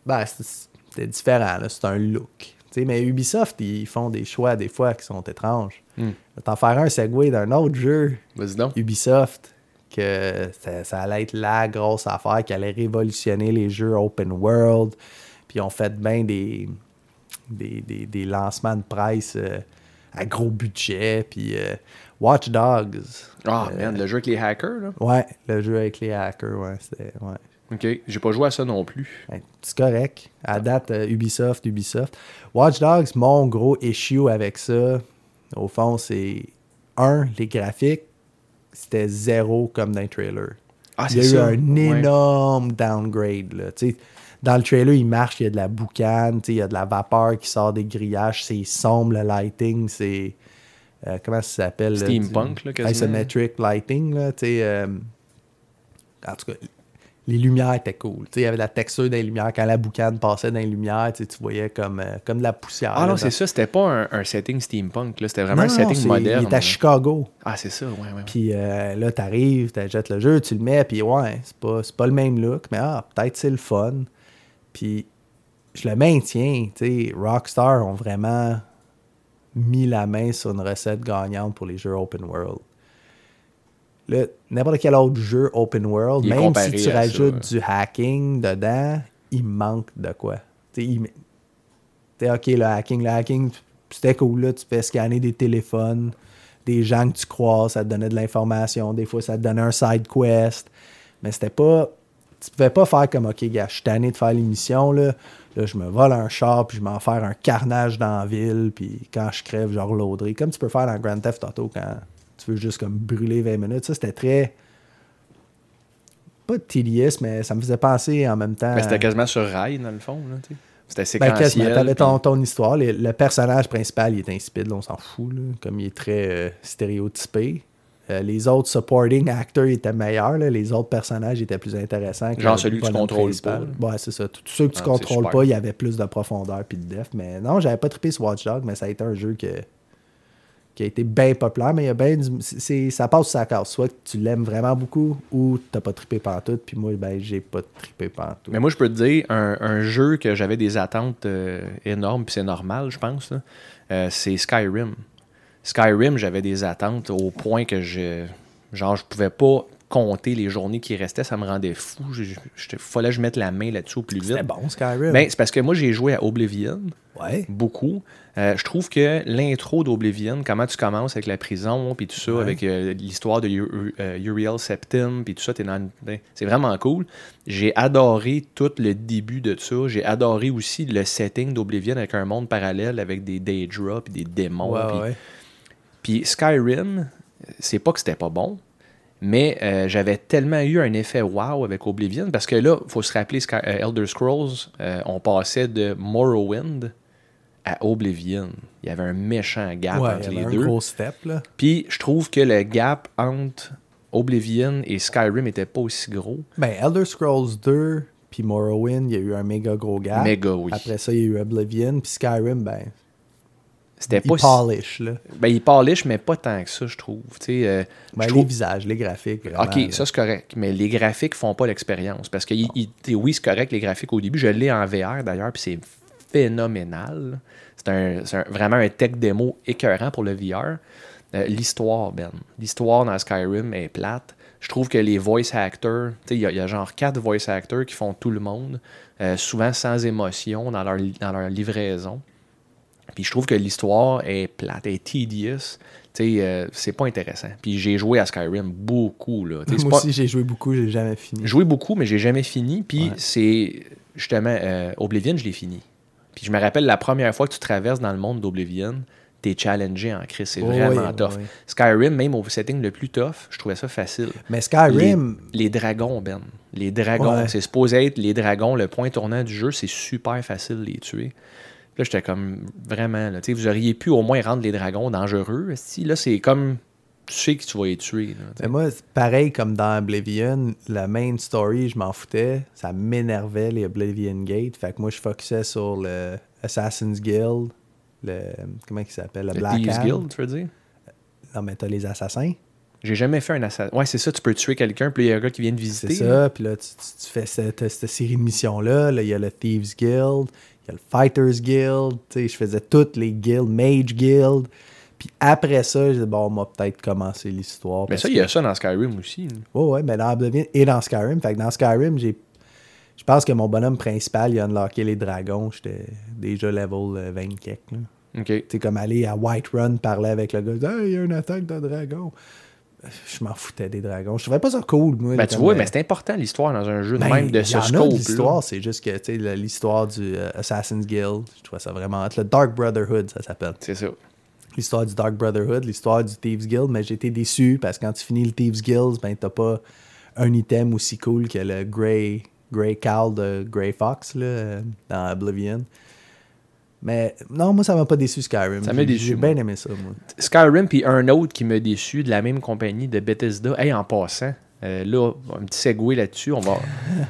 Ben, c'est- c'était différent, c'est un look. Mais Ubisoft, ils font des choix des fois qui sont étranges. Hmm. T'en faire un segue d'un autre jeu. Donc. Ubisoft que ça, ça allait être la grosse affaire qui allait révolutionner les jeux open world. Puis on fait bien des, des, des- des lancements de presse euh, à gros budget. Puis euh, Watch Dogs. Ah, man, le jeu avec les hackers, là. Ouais, le jeu avec les hackers, ouais, c'était. Ouais. Ok, j'ai pas joué à ça non plus. Ben, c'est correct. À date, euh, Ubisoft, Ubisoft. Watch Dogs, mon gros issue avec ça, au fond, c'est un, les graphiques, c'était zéro comme dans le trailer. Ah, il y a eu ça. un Ouais. énorme downgrade. Là. Tu sais, Dans le trailer, il marche, il y a de la boucane, il y a de la vapeur qui sort des grillages, c'est sombre, le lighting, c'est. euh, comment ça s'appelle Steampunk, là, quasiment. Isometric lighting, là, tu sais. euh, en tout cas, les lumières étaient cool. Il y avait de la texture les lumières. Quand la boucane passait dans les lumières, tu voyais comme, euh, comme de la poussière. Ah là, non, c'est ça, c'était pas un, un setting steampunk. C'était vraiment Non, un setting moderne. Il est à. Chicago. Ah, c'est ça, ouais, ouais. ouais. Puis euh, là, t'arrives, t'achètes le jeu, tu le mets, puis ouais, c'est pas, c'est pas le même look, mais ah, peut-être c'est le fun. Puis je le maintiens, tu sais, Rockstar ont vraiment mis la main sur une recette gagnante pour les jeux open world. Là, n'importe quel autre jeu open world, Il même si tu ça, rajoutes ouais. du hacking dedans, il manque de quoi. Tu sais, il- T'sais, ok, le hacking, le hacking, c'était cool, là, tu fais scanner des téléphones, des gens que tu crois, ça te donnait de l'information, des fois ça te donnait un side quest, mais c'était pas, tu pouvais pas faire comme, ok, gars, je suis tanné de faire l'émission, là, là, je me vole un char, puis je m'en faire un carnage dans la ville, puis quand je crève, je reloaderai, comme tu peux faire dans Grand Theft Auto quand tu veux juste comme brûler 20 minutes, ça c'était très, pas tedious, mais ça me faisait penser en même temps... Mais c'était quasiment sur rail, dans le fond, là, tu sais. C'était Ben, séquentiel. T'avais ton, histoire. Les- le personnage principal, il est insipide, là, on s'en fout, là, comme il est très euh, stéréotypé. Euh, les autres supporting actors étaient meilleurs. là. Les autres personnages étaient plus intéressants. que Genre celui que tu contrôles pas, Ouais, c'est ça. Tous ceux que tu Ah, contrôles pas, il y avait plus de profondeur puis de depth. Mais non, j'avais pas trippé sur Watch Dogs, mais ça a été un jeu que, qui a été bien populaire. Mais il y a bien du- ça passe ou ça casse. Soit que tu l'aimes vraiment beaucoup ou t'as pas trippé pantoute. Puis moi, ben, j'ai pas trippé pantoute. Mais moi, je peux te dire, un, un jeu que j'avais des attentes euh, énormes, puis c'est normal, je pense, euh, c'est Skyrim. Skyrim, j'avais des attentes au point que je. Genre, je pouvais pas compter les journées qui restaient, ça me rendait fou. Il fallait que je mette la main là-dessus au plus vite. C'était bon, Skyrim. Ben, c'est parce que moi, j'ai joué à Oblivion ouais. beaucoup. Euh, je trouve que l'intro d'Oblivion, comment tu commences avec la prison, puis tout ça, Ouais. avec euh, l'histoire de euh, Uriel Septim, puis tout ça, t'es dans une- ben, c'est vraiment cool. J'ai adoré tout le début de ça. J'ai adoré aussi le setting d'Oblivion avec un monde parallèle, avec des Daedra, puis des démons. Ouais. Puis Skyrim, c'est pas que c'était pas bon, mais euh, j'avais tellement eu un effet wow avec Oblivion parce que là, il faut se rappeler, Sky- euh, Elder Scrolls, euh, on passait de Morrowind à Oblivion. Il y avait un méchant gap ouais, entre il y les avait un deux. gros step, là. Puis je trouve que le gap entre Oblivion et Skyrim était pas aussi gros. Ben, Elder Scrolls 2 puis Morrowind, il y a eu un méga gros gap. Méga, oui. Après ça, il y a eu Oblivion, puis Skyrim, ben, C'était il pas si- polish, là. Ben, il polish, mais pas tant que ça, je trouve. Tu sais, euh, Ben, je les trouve- visages, les graphiques, vraiment, Ok, là. ça c'est correct. Mais les graphiques font pas l'expérience. Parce que il- il- oui, c'est correct, les graphiques au début. Je l'ai en VR d'ailleurs, puis c'est phénoménal. C'est un, c'est un- vraiment un tech démo écœurant pour le VR. Euh, L'histoire, Ben. L'histoire dans Skyrim est plate. Je trouve que les voice actors, tu sais, il y, a- il y a genre quatre voice actors qui font tout le monde, euh, souvent sans émotion dans leur, dans leur livraison. Puis je trouve que l'histoire est plate, est tedious. Tu sais, euh, c'est pas intéressant. Puis j'ai joué à Skyrim beaucoup, là. Moi pas- aussi, j'ai joué beaucoup, j'ai jamais fini. joué beaucoup, mais j'ai jamais fini. Puis Ouais. c'est justement euh, Oblivion, je l'ai fini. Puis je me rappelle la première fois que tu traverses dans le monde d'Oblivion, t'es challengé en crise. C'est Oh vraiment oui, tough. oui. Skyrim, même au setting le plus tough, je trouvais ça facile. Mais Skyrim, Les, les dragons, Ben. Les dragons, Ouais. c'est supposé être les dragons, le point tournant du jeu, c'est super facile de les tuer. Là, j'étais comme vraiment, là, tu sais, vous auriez pu au moins rendre les dragons dangereux. Si, là, c'est comme, tu sais que tu vas les tuer. là, mais moi, pareil comme dans Oblivion, la main story, je m'en foutais. Ça m'énervait, les Oblivion Gate. Fait que moi, je focusais sur le Assassin's Guild, le. Comment il s'appelle Le, Le Black Thieves. Guild, tu veux dire? Non, mais t'as les assassins. J'ai jamais fait un assassin. Ouais, c'est ça, tu peux tuer quelqu'un, puis il y a un gars qui vient de visiter. C'est ça. Puis là, tu, tu- tu fais cette, cette série de missions-là. Là, il y a le Thieves Guild, il y a le Fighters Guild. Je faisais toutes les guilds, Mage Guild. Puis après ça, je disais, bon, on va peut-être commencer l'histoire. Mais ça, il y a ça dans Skyrim aussi. Ouais, ouais, mais dans Oblivion et dans Skyrim. Fait que dans Skyrim, j'ai. Je pense que mon bonhomme principal, il a unlocké les dragons. J'étais déjà level euh, 20 quelques, là. OK. Tu sais, comme aller à Whiterun, parler avec le gars, hey, il y a une attaque de dragon. Je m'en foutais des dragons. Je trouvais pas ça cool, moi. Ben, tu vois, mais c'est important l'histoire dans un jeu, ben, même de ce scope. l'histoire, c'est juste que, tu sais, l'histoire du euh, Assassin's Guild, je trouvais ça vraiment. Le Dark Brotherhood, ça s'appelle. C'est ça. L'histoire du Dark Brotherhood, l'histoire du Thieves Guild, mais j'étais déçu parce que quand tu finis le Thieves Guild, ben, t'as pas un item aussi cool que le Grey, Grey Cowl de Grey Fox, là, euh, dans Oblivion. Mais non, moi, ça m'a pas déçu Skyrim. Ça m'a J'ai- déçu, J'ai bien aimé ça, moi. Skyrim, puis un autre qui m'a déçu de la même compagnie de Bethesda. Hey, en passant, euh, là, un petit segway là-dessus, on va.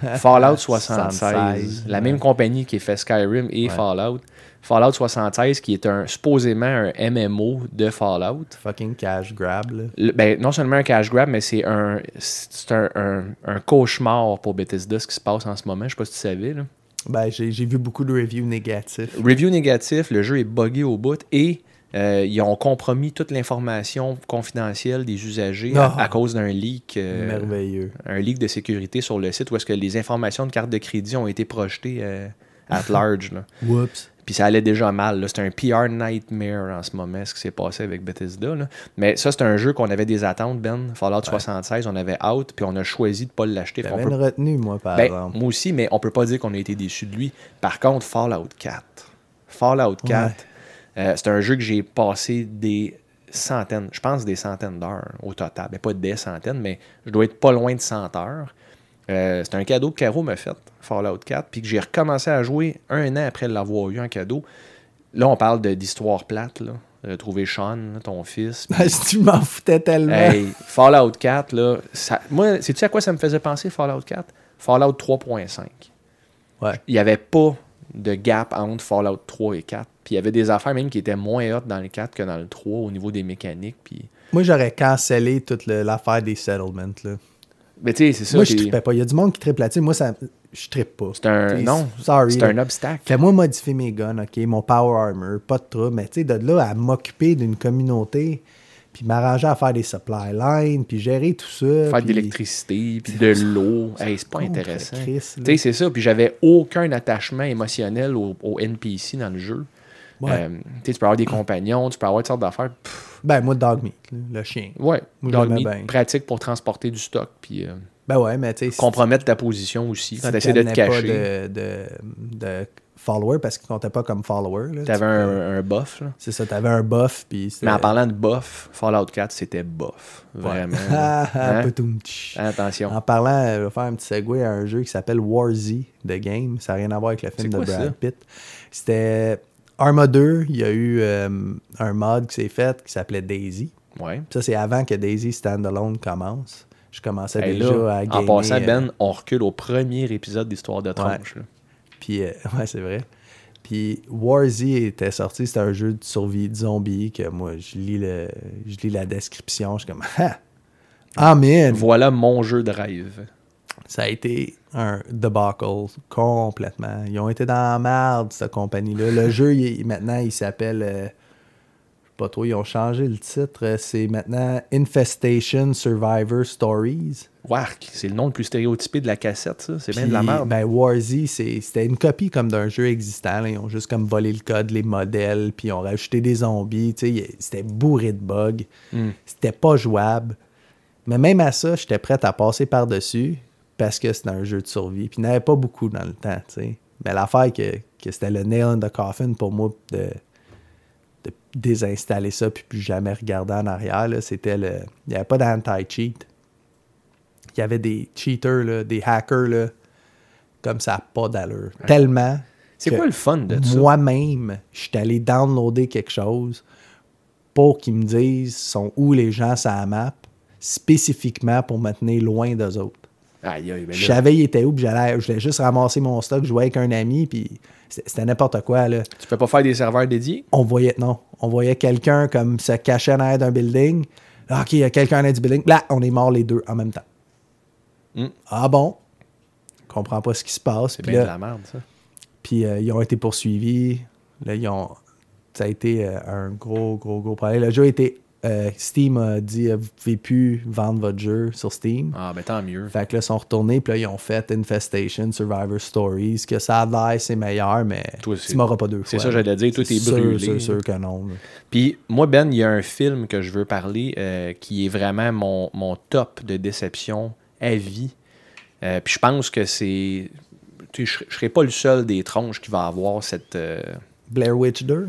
[laughs] Fallout 76. 76, la ouais. même compagnie qui fait Skyrim et Ouais. Fallout. Fallout 76, qui est un, supposément un MMO de Fallout. Fucking cash grab, là. Le- ben, non seulement un cash grab, mais c'est un, c'est un, un- un cauchemar pour Bethesda ce qui se passe en ce moment. Je sais pas si tu savais. Là. Ben, j'ai vu beaucoup de reviews négatifs. Review négatif, le jeu est buggé au bout et euh, ils ont compromis toute l'information confidentielle des usagers à, Ah. à cause d'un leak. euh, Merveilleux. un leak de sécurité sur le site où est-ce que les informations de carte de crédit ont été projetées euh, at large. là. Whoops. Puis ça allait déjà mal. là. C'est un PR nightmare en ce moment, ce qui s'est passé avec Bethesda. là. Mais ça, c'est un jeu qu'on avait des attentes, Ben. Fallout 76, on avait out, puis on a choisi de pas l'acheter. J'avais peut- une retenue, moi, par Ben, exemple. moi aussi, mais on peut pas dire qu'on a été déçu de lui. Par contre, Fallout 4. Fallout 4, euh, c'est un jeu que j'ai passé des centaines, je pense des centaines d'heures au total. Ben, pas des centaines, mais je dois être pas loin de 100 heures. Euh, c'est un cadeau que Caro m'a fait, Fallout 4, puis que j'ai recommencé à jouer un an après l'avoir eu en cadeau. Là, on parle d'histoire plate, là. Retrouver Sean, là, ton fils. [laughs] Si tu m'en foutais tellement. Hey, Fallout 4, là, ça, moi, sais-tu à quoi ça me faisait penser, Fallout 4? Fallout 3.5. Ouais. Il n'y avait pas de gap entre Fallout 3 et 4. Puis il y avait des affaires même qui étaient moins hot dans le 4 que dans le 3 au niveau des mécaniques. Puis... Moi, j'aurais cancellé toute l'affaire des settlements. Là. Mais tu sais, c'est ça. Moi, je trippais pas. Il y a du monde qui trippe là-dessus. Moi, ça, je trippe pas. C'est un. T'sais, Non, Sorry. c'est un obstacle. Fais-moi modifier mes guns, OK? Mon power armor, pas de trouble. Mais tu sais, de là à m'occuper d'une communauté, puis m'arranger à faire des supply lines, puis gérer tout ça. Faire de l'électricité, puis de l'eau. Hey, c'est pas intéressant. Tu sais, c'est ça. Puis j'avais aucun attachement émotionnel au, au NPC dans le jeu. Ouais. Euh, tu sais, tu peux avoir des compagnons, tu peux avoir toutes sortes d'affaires. Pff, Ben, moi, Dogmeat, là, le chien. Ouais, Moi, Dog meat, bien. pratique pour transporter du stock, puis euh, Ben ouais, mais tu sais... si- compromettre ta position aussi, si quand tu essaies de te pas cacher. de, de, de followers, parce qu'ils comptaient pas comme followers. là. Tu avais un, un buff. là. C'est ça, t'avais un buff, puis... Mais en parlant de buff, Fallout 4, c'était buff. Vraiment. [laughs] Là. Hein? Attention. En parlant, je vais faire un petit segue à un jeu qui s'appelle Warzy, The Game. Ça n'a rien à voir avec le film de Brad ça? Pitt. C'était Arma 2, il y a eu euh, un mod qui s'est fait qui s'appelait Daisy. Ouais. Ça, c'est avant que Daisy Standalone commence. Je commençais Hey, déjà là, à en gamer. passant, euh, Ben, on recule au premier épisode d'Histoire de Tronche. Puis, euh, [laughs] ouais, c'est vrai. Puis Warzy était sorti, c'était un jeu de survie de zombies que moi, je lis, le, je lis la description, je suis comme, [laughs] ah, Amen! Voilà mon jeu de rêve. Ça a été un debacle complètement. Ils ont été dans la merde, cette compagnie-là. Le jeu, il- maintenant, il s'appelle. euh, pas trop, ils ont changé le titre. euh, C'est maintenant Infestation Survivor Stories. Wark, c'est le nom le plus stéréotypé de la cassette, ça. C'est bien de la merde. Ben, Warzy, c'était une copie comme d'un jeu existant. là. Ils ont juste comme volé le code, les modèles, puis ils ont rajouté des zombies. C'était bourré de bugs. Hmm. C'était pas jouable. Mais même à ça, j'étais prêt à passer par-dessus parce que c'était un jeu de survie. Puis il n'y avait pas beaucoup dans le temps. tu sais. Mais l'affaire que, que c'était le nail in the coffin pour moi de, de désinstaller ça puis plus jamais regarder en arrière, c'était le. Il n'y avait pas d'anti-cheat. Il y avait des cheaters, là, des hackers, là, comme ça pas d'allure. Tellement. C'est quoi le fun de ça? Moi-même, je suis allé downloader quelque chose pour qu'ils me disent sont où les gens sur la map, spécifiquement pour me tenir loin d'eux autres. Aïe, aïe, ben Je savais il était où, puis j'allais, je voulais juste ramasser mon stock, jouer avec un ami, puis c'était n'importe quoi, là. tu peux pas faire des serveurs dédiés? On voyait, non, on voyait quelqu'un comme se cacher en arrière d'un building. Ah, OK, il y a quelqu'un en arrière du building. Là, on est morts les deux en même temps. Hmm. Ah bon? Je comprends pas ce qui se passe. C'est bien là, de la merde, ça. puis euh, ils ont été poursuivis. Là, ils ont... Ça a été euh, un gros, gros, gros problème. Le jeu a été... euh, Steam a dit euh, vous pouvez plus vendre votre jeu sur Steam. Ah, ben tant mieux. Fait que là, ils sont retournés, puis là, ils ont fait Infestation, Survivor Stories, que ça a l'air, c'est meilleur, mais Toi, c'est- tu m'auras pas deux c'est fois. ça, j'allais dire, toi, C'est t'es sûr, brûlé. sûr, sûr que non. Puis moi, Ben, il y a un film que je veux parler euh, qui est vraiment mon, mon top de déception à vie. Euh, puis je pense que c'est. tu sais, Je ne serai pas le seul des tronches qui va avoir cette. Blair Witch 2?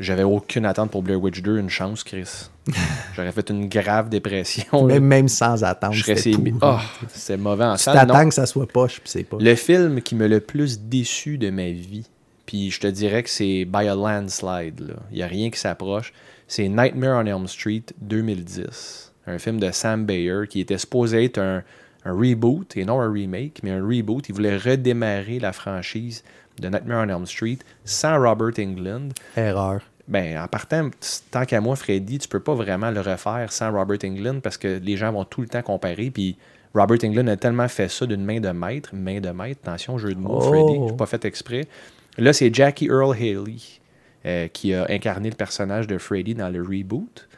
J'avais aucune attente pour Blair Witch 2, une chance, Chris. [laughs] J'aurais fait une grave dépression. Même, même sans attendre, je serais. Ah, c'est mauvais en tu t'attends que ça soit poche, puis c'est pas. Le film qui me le plus déçu de ma vie, puis je te dirais que c'est by a landslide, là. il n'y a rien qui s'approche, c'est Nightmare on Elm Street 2010. Un film de Sam Bayer qui était supposé être un, un reboot et non un remake, mais un reboot. Il voulait redémarrer la franchise de Nightmare on Elm Street sans Robert Englund. Erreur. Ben, en partant, tant qu'à moi, Freddy, tu peux pas vraiment le refaire sans Robert Englund parce que les gens vont tout le temps comparer. Puis Robert Englund a tellement fait ça d'une main de maître, main de maître, attention, jeu de mots, Oh. Freddy, j'ai pas fait exprès. Là, c'est Jackie Earl Haley euh, qui a incarné le personnage de Freddy dans le reboot.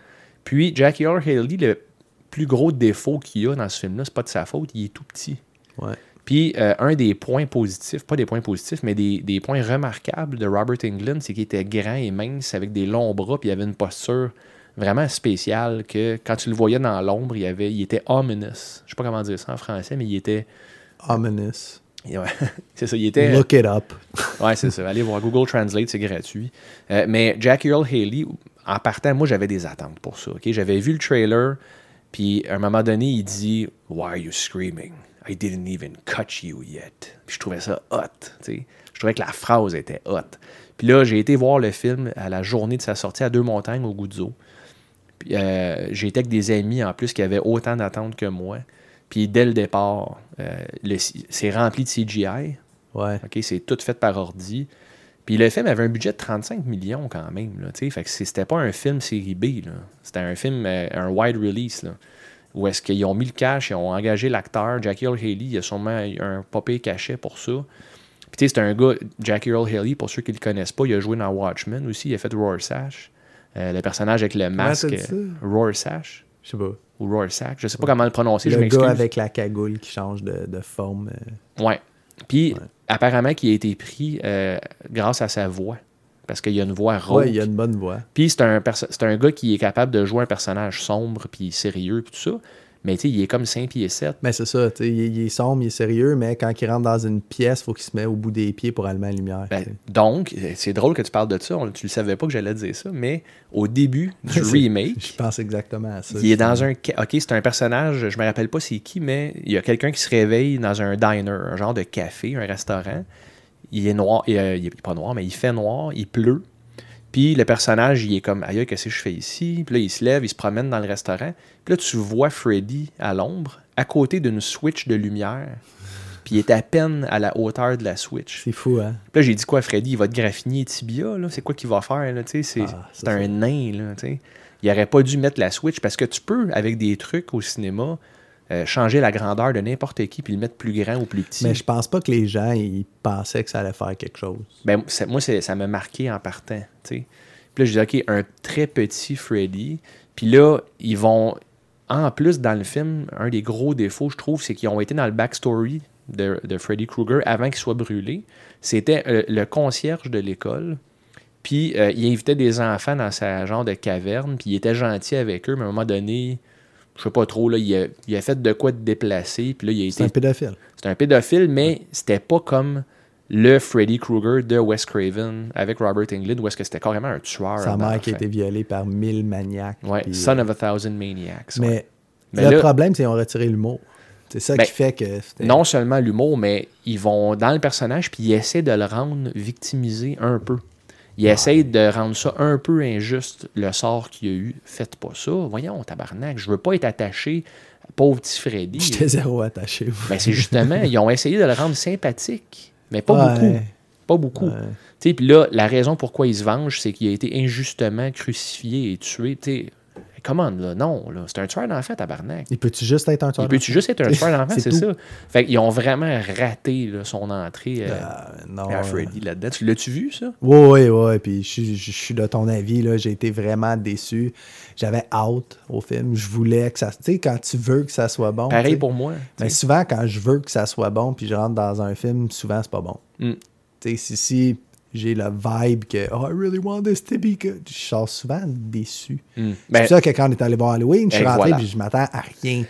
Puis Jackie Earl Haley, le plus gros défaut qu'il a dans ce film-là, c'est pas de sa faute, il est tout petit. Ouais. Puis euh, un des points positifs, pas des points positifs, mais des, des points remarquables de Robert Englund, c'est qu'il était grand et mince avec des longs bras, puis il avait une posture vraiment spéciale que quand tu le voyais dans l'ombre, il, avait, il était ominous. Je sais pas comment dire ça en français, mais il était. Ominous. Ouais, [laughs] c'est ça, il était. Look it up. [laughs] Ouais, c'est ça. Allez voir Google Translate, c'est gratuit. Euh, mais Jackie Earl Haley, en partant, moi, j'avais des attentes pour ça. ok? J'avais vu le trailer, puis à un moment donné, il dit Why are you screaming? I didn't even cut you yet. Puis je trouvais ça hot. tu sais. Je trouvais que la phrase était hot. Puis là, j'ai été voir le film à la journée de sa sortie à Deux-Montagnes, au Goudzo. Puis euh, été avec des amis en plus qui avaient autant d'attentes que moi. Puis dès le départ, euh, c'est rempli de CGI. Ouais. OK, c'est tout fait par ordi. Puis le film avait un budget de 35 millions quand même. Là, tu sais. fait que c'était pas un film série B. là. C'était un film, euh, un wide release. Là, où est-ce qu'ils ont mis le cash, ils ont engagé l'acteur. Jackie Earl Haley, il y a sûrement un papier cachet pour ça. Puis tu sais, c'est un gars, Jackie Earl Haley, pour ceux qui le connaissent pas, il a joué dans Watchmen aussi. Il a fait Rorschach. Euh, le personnage avec le masque. Rorschach. Je sais pas. Ou Rorschach. Je sais pas comment le prononcer, je Le m'excuse. gars avec la cagoule qui change de, de forme. euh, Ouais. Puis, apparemment, qu'il a été pris euh, grâce à sa voix. Parce qu'il y a une voix rauque. Ouais, il y a une bonne voix. Puis, c'est un, un gars qui est capable de jouer un personnage sombre, puis sérieux, puis tout ça. Mais, tu sais, il est comme 5 pieds 7. Mais c'est ça, il, est- il est sombre, il est sérieux, mais quand il rentre dans une pièce, il faut qu'il se mette au bout des pieds pour allumer la lumière. Ben, donc, c'est drôle que tu parles de ça. On- tu le savais pas que j'allais dire ça. Mais au début [laughs] du remake, Je pense exactement à ça. il est dans un. Ok, c'est un personnage, je me rappelle pas c'est qui, mais il y a quelqu'un qui se réveille dans un diner, un genre de café, un restaurant. Il est noir, il, euh, il est pas noir, mais il fait noir, il pleut. Puis le personnage, il est comme, aïe, qu'est-ce que je fais ici? Puis là, il se lève, il se promène dans le restaurant. Puis là, tu vois Freddy à l'ombre, à côté d'une switch de lumière. Puis il est à peine à la hauteur de la switch. C'est fou, hein? Puis là, j'ai dit quoi, Freddy? Il va te graffiner tibia, là? C'est quoi qu'il va faire, là? C'est Ah, un nain, là, tu sais. Il aurait pas dû mettre la switch parce que tu peux, avec des trucs au cinéma, euh, changer la grandeur de n'importe qui puis le mettre plus grand ou plus petit. Mais je pense pas que les gens ils pensaient que ça allait faire quelque chose. Ben, moi, c'est- ça m'a marqué en partant. Puis là, je dis, OK, un très petit Freddy. Puis là, ils vont. En plus, dans le film, un des gros défauts, je trouve, c'est qu'ils ont été dans le backstory de, de Freddy Krueger avant qu'il soit brûlé. C'était euh, le concierge de l'école. Puis euh, il invitait des enfants dans sa genre de caverne. Puis il était gentil avec eux, mais à un moment donné, je sais pas trop, là, il, a, il a fait de quoi de déplacer. Puis là, il a C'est un pédophile. c'est un pédophile, mais c'était pas comme le Freddy Krueger de Wes Craven avec Robert Englund, où est-ce que c'était carrément un tueur. Sa mère qui a été violée par mille maniaques. Ouais, Son euh, of a Thousand Maniacs. ouais. Mais, le là- problème, c'est qu'ils ont retiré l'humour. C'est ça Ben, qui fait que. Non seulement l'humour, mais ils vont dans le personnage puis ils essaient de le rendre victimisé un peu. Ils essayent de rendre ça un peu injuste, le sort qu'il a eu. Faites pas ça. Voyons, tabarnak, je veux pas être attaché, pauvre petit Freddy. J'étais zéro attaché. Ben, c'est justement, ils ont essayé de le rendre sympathique, mais pas Ouais. beaucoup. Pas beaucoup. Puis là, la raison pourquoi il se venge, c'est qu'il a été injustement crucifié et tué. Tu comment là? Non, là. C'est un tueur d'enfant, tabarnak. Il peut-tu juste être un tueur Il peut-tu juste être un tueur d'enfant, [laughs] C'est c'est tout. ça? Fait qu'ils ont vraiment raté là, son entrée euh, Ah, non, à euh, Freddy là-dedans. Tu l'as-tu vu, ça? Oui, oui, oui. Puis je, suis- je suis de ton avis. là. J'ai été vraiment déçu. J'avais hâte au film. Je voulais que ça. Tu sais, quand tu veux que ça soit bon. Pareil pour moi. Mais souvent, quand je veux que ça soit bon, puis je rentre dans un film, souvent, c'est pas bon. Mm. Tu sais, si, si j'ai le vibe que Oh, I really want this to be good, je sors souvent déçu. Mm. C'est Ben, pour ça que quand on est allé voir Halloween, je suis Et rentré voilà. puis je m'attends à rien.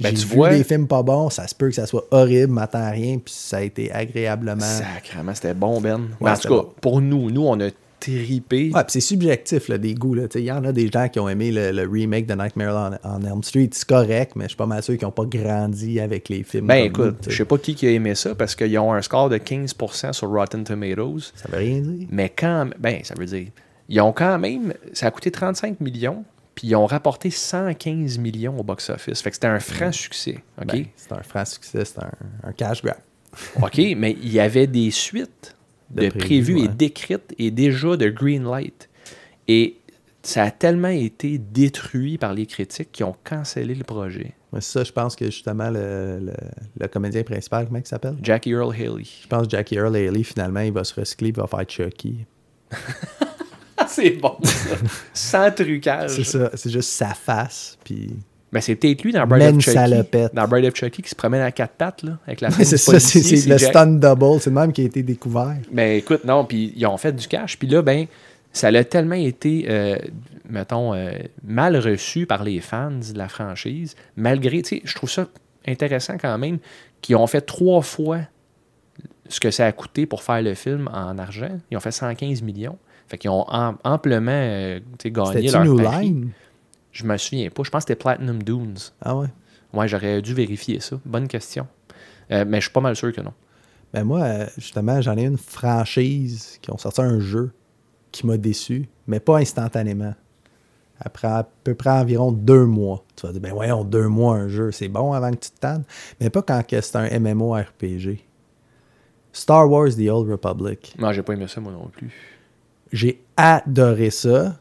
Ben, j'ai tu vu vois- des films pas bons, ça se peut que ça soit horrible, je m'attends à rien, puis ça a été agréablement. sacrément, c'était bon, Ben. Mais en tout cas, bon. pour nous, nous, on a tripé. Ouais, puis c'est subjectif, là, des goûts. Il y en a des gens qui ont aimé le, le remake de Nightmare on, on Elm Street. C'est correct, mais je suis pas mal sûr qu'ils n'ont pas grandi avec les films. Ben écoute, je sais pas qui, qui a aimé ça parce qu'ils ont un score de 15% sur Rotten Tomatoes. Ça veut rien dire. Mais quand ben ça veut dire ils ont quand même ça a coûté 35 millions puis ils ont rapporté 115 millions au box office. Fait que c'était un franc succès, OK? Ben, c'est un franc succès, c'est un, un cash grab. OK, mais il y avait des suites de, De prévues, et ouais. décrites et déjà de green light. Et ça a tellement été détruit par les critiques qu'ils ont cancellé le projet. Mais ça, je pense que justement, le, le, le comédien principal, comment il s'appelle? Jackie Earl Haley. Je pense que Jackie Earl Haley, finalement, il va se recycler, il va faire Chucky. [laughs] c'est bon ça. Sans trucage. C'est ça, c'est juste sa face, puis. Ben, c'est peut-être lui dans Bride of Chucky. salopette. Dans Bride of Chucky qui se promène à quatre pattes là, avec la c'est ça, c'est le Jack. stun double, c'est le même qui a été découvert. Ben écoute, non, puis ils ont fait du cash. Puis là, ben, ça a tellement été, euh, mettons, euh, mal reçu par les fans de la franchise, malgré, tu sais, je trouve ça intéressant quand même, qu'ils ont fait trois fois ce que ça a coûté pour faire le film en argent. Ils ont fait 115 millions. Fait qu'ils ont am- amplement euh, gagné leur New pari. Line? Je me souviens pas. Je pense que c'était Platinum Dunes. Ah ouais? Ouais, j'aurais dû vérifier ça. Bonne question. Euh, mais je suis pas mal sûr que non. Ben moi, euh, justement, j'en ai une franchise qui ont sorti un jeu qui m'a déçu, mais pas instantanément. Après à peu près environ deux mois. Tu vas dire, ben voyons, deux mois un jeu, c'est bon avant que tu te tannes. Mais pas quand c'est un MMORPG. Star Wars The Old Republic. Non, j'ai pas aimé ça moi non plus. J'ai adoré ça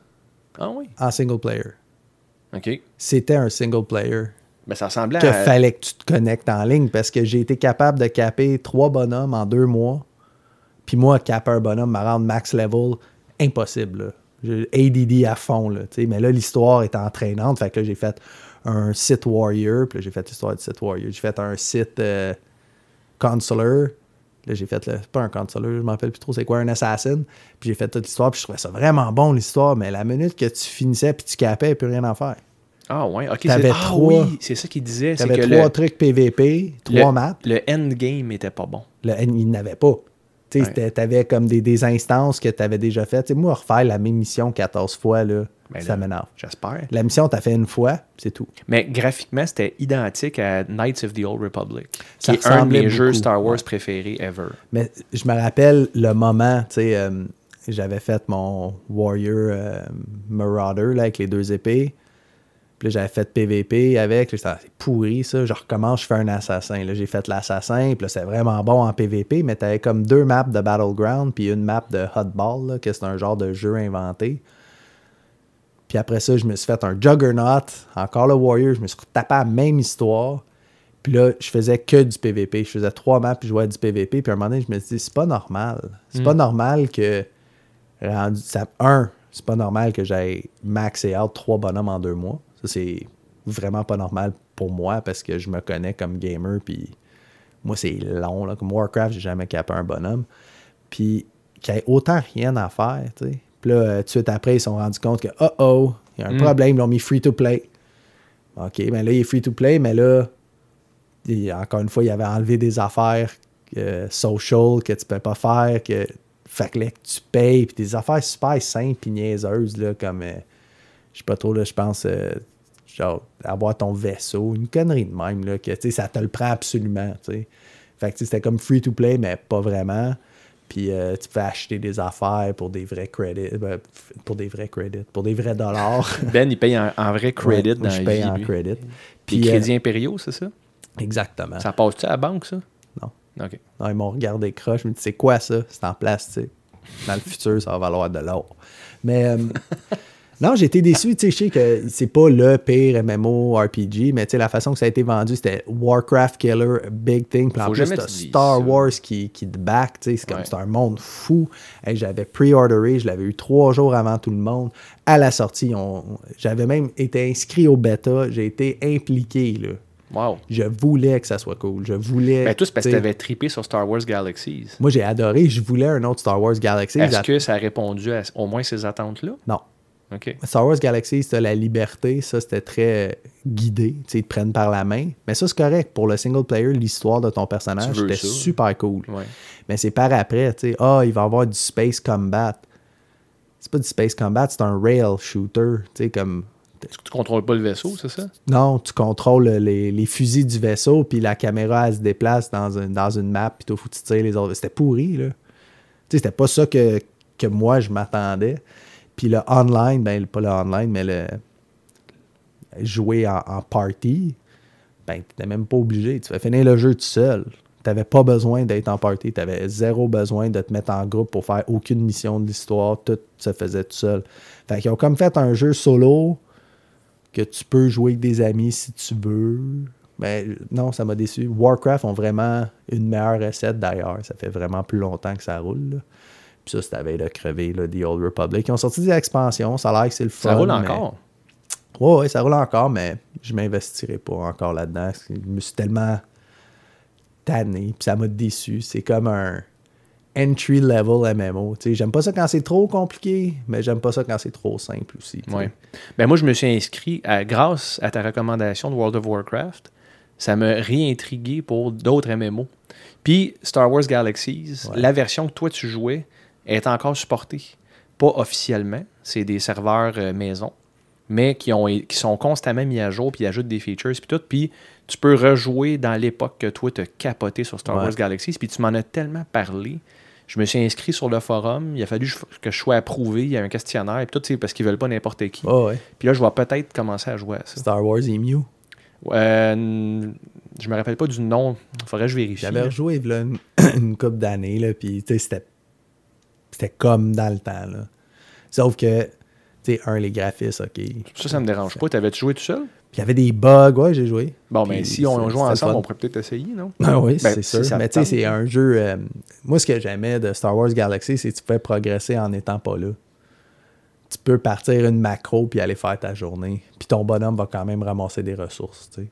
Ah oui? en single player. OK. C'était un single player Ben ça ressemblait que à... fallait que tu te connectes en ligne parce que j'ai été capable de caper trois bonhommes en deux mois. Puis moi, caper un bonhomme, me rendre max level, impossible. là. J'ai ADD à fond. Là, mais là, l'histoire est entraînante. Fait que là, j'ai fait un site warrior. Puis là, j'ai fait l'histoire du site warrior. J'ai fait un site euh, consular. Là, j'ai fait, le, pas un consular, je m'en rappelle plus trop c'est quoi, un assassin. Puis j'ai fait toute l'histoire. Puis je trouvais ça vraiment bon, l'histoire. Mais la minute que tu finissais puis tu capais, il n'y a plus rien à faire. Ah ouais, ok. T'avais c'est- ah trois- oui, c'est ça qu'il disait. Tu C'est avais que trois le, trucs PVP, trois le, maps. le endgame était pas bon. Le, il n'avait pas. Tu Ouais. avais comme des, des instances que tu avais déjà faites. Tu sais, moi, refaire la même mission 14 fois, là, Ben ça m'énerve. J'espère. La mission, tu as fait une fois, c'est tout. Mais graphiquement, c'était identique à Knights of the Old Republic, qui Ça est un de mes jeux beaucoup, Star Wars ouais. préférés ever. Mais je me rappelle le moment, tu sais, euh, j'avais fait mon Warrior euh, Marauder là, avec les deux épées. Puis là, j'avais fait PVP avec. J'étais, c'est pourri ça. Je recommence, je fais un assassin. Là, j'ai fait l'assassin. Puis là, c'est vraiment bon en PVP, mais t'avais comme deux maps de Battleground, puis une map de Hotball, là, que c'est un genre de jeu inventé. Puis après ça, je me suis fait un Juggernaut, encore le Warrior. Je me suis tapé la même histoire. Puis là, je faisais que du PVP. Je faisais trois maps, puis je jouais du PVP. Puis à un moment donné, je me suis dit, c'est pas normal. C'est pas normal que. rendu- ça, un, c'est pas normal que j'aille maxer out trois bonhommes en deux mois. Ça, c'est vraiment pas normal pour moi parce que je me connais comme gamer. Puis moi, c'est long. Là. Comme Warcraft, j'ai jamais capé un bonhomme. Puis qu'il y ait autant rien à faire, tu sais. Puis là, euh, tout de suite après, ils se sont rendus compte que, oh oh, il y a un problème, ils l'ont mis free to play. OK, ben là, il est free to play, mais là, il- encore une fois, il avait enlevé des affaires euh, social que tu peux pas faire, que fait que là, que tu payes, puis des affaires super simples puis niaiseuses, là, comme, euh, je sais pas trop, là, je pense, euh, genre, avoir ton vaisseau, une connerie de même, là, que, ça te le prend absolument. Fait que, c'était comme free to play, mais pas vraiment. Puis euh, tu peux acheter des affaires pour des vrais credits, ben, pour des vrais credits, pour des vrais dollars. [laughs] Ben, il paye en, en vrai credit Ouais, dans je paye vie, en lui. credit. Puis Puis, euh, crédits impériaux, c'est ça? exactement. Ça passe-tu à la banque, ça? Non. OK. Non, ils m'ont regardé croche. Je me dis, c'est quoi ça? C'est en plastique. Dans le futur, ça va valoir de l'or. Mais euh, [laughs] non, j'ai été déçu. Tu sais, je sais que c'est pas le pire MMO RPG, mais tu sais, la façon que ça a été vendu, c'était Warcraft Killer, big thing. Puis en plus, Star ça. Wars qui, qui te back. Tu sais, c'est comme Ouais. c'est un monde fou. Hey, j'avais pre-orderé, je l'avais eu trois jours avant tout le monde. À la sortie, on- j'avais même été inscrit au bêta. J'ai été impliqué, là. Wow. Je voulais que ça soit cool. Je voulais. Ben, tout, c'est parce que tu sais, tu avais trippé sur Star Wars Galaxies. moi, j'ai adoré. Je voulais un autre Star Wars Galaxy. Est-ce que ça a répondu à au moins ces attentes-là? Non. Star Wars Galaxy, c'était la liberté. Ça, c'était très guidé. Tu sais, ils te prennent par la main. Mais ça, c'est correct. Pour le single player, l'histoire de ton personnage, c'était super cool. Ouais. Mais c'est par après. Tu sais, ah, il va y avoir du Space Combat. C'est pas du Space Combat, c'est un rail shooter. Tu sais, comme. Est-ce que tu contrôles pas le vaisseau, c'est ça? Non, tu contrôles les, les fusils du vaisseau, puis la caméra, elle se déplace dans, un- dans une map, puis toi, faut que tu tires les autres. C'était pourri, là. Tu sais, c'était pas ça que, que moi, je m'attendais. Puis le online, ben, pas le online, mais le jouer en, party, ben, t'étais même pas obligé. Tu fais finir le jeu tout seul. T'avais pas besoin d'être en party. T'avais zéro besoin de te mettre en groupe pour faire aucune mission de l'histoire. Tout se faisait tout seul. Fait qu'ils ont comme fait un jeu solo que tu peux jouer avec des amis si tu veux. Mais non, ça m'a déçu. Warcraft ont vraiment une meilleure recette d'ailleurs. Ça fait vraiment plus longtemps que ça roule. là. Puis ça, c'était avec le crevé, là, The Old Republic. Ils ont sorti des expansions. Ça a l'air que c'est le fun. Ça roule mais- encore. Ouais, ouais, ça roule encore, mais je m'investirai pas encore là-dedans. Je me suis tellement tanné, puis ça m'a déçu. C'est comme un entry-level MMO. Tu sais, j'aime pas ça quand c'est trop compliqué, mais j'aime pas ça quand c'est trop simple aussi. Ouais. Ben moi, je me suis inscrit à- grâce à ta recommandation de World of Warcraft. Ça m'a réintrigué pour d'autres MMO. Puis Star Wars Galaxies, Ouais. la version que toi tu jouais est encore supportée. Pas officiellement, c'est des serveurs euh, maison, mais qui, ont, qui sont constamment mis à jour, puis ils ajoutent des features, puis tout. Puis tu peux rejouer dans l'époque que toi t'as capoté sur Star Ouais. Wars Galaxies, puis tu m'en as tellement parlé. Je me suis inscrit sur le forum. Il a fallu que je sois approuvé. Il y a un questionnaire, puis tout, tu sais, parce qu'ils veulent pas n'importe qui. Ouais. Puis là, je vais peut-être commencer à jouer à ça. Star Wars Emu. Euh, je me rappelle pas du nom. Faudrait que je vérifie. J'avais rejoué là, une, [clears throat] une couple d'années, là, puis tu sais, c'était c'était comme dans le temps. Là. Sauf que, tu sais, un, les graphismes, OK. Puis Ça, ça me dérange pas. T'avais-tu joué tout seul? il y avait des bugs, ouais, j'ai joué. Bon, Puis mais si on joue ensemble, on pourrait peut-être essayer, non? Ah oui, Ben, c'est sûr. mais tu sais, c'est un jeu. euh, moi, ce que j'aimais de Star Wars Galaxy, c'est que tu pouvais progresser en n'étant pas là. Tu peux partir une macro puis aller faire ta journée. Puis ton bonhomme va quand même ramasser des ressources, tu sais.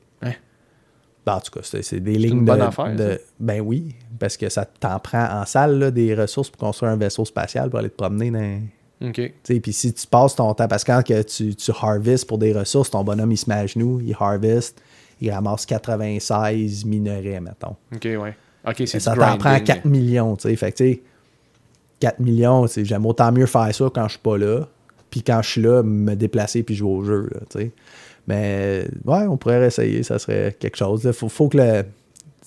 Ben, en tout cas, c'est des lignes une de, bonne affaire, de- ça. Ben oui, parce que ça t'en prend en salle là, des ressources pour construire un vaisseau spatial pour aller te promener dans. OK. Puis si tu passes ton temps, parce que quand que tu, tu harvest pour des ressources, ton bonhomme il se met à genoux, il harvest, il ramasse 96 minerais, mettons. OK, ouais. OK, c'est ça t'en prend grinding. 4 millions, tu sais. Fait que, tu sais, 4 millions, j'aime autant mieux faire ça quand je suis pas là, puis quand je suis là, me déplacer puis jouer au jeu, tu sais. Mais, ouais, on pourrait essayer, ça serait quelque chose. Il faut, faut que le...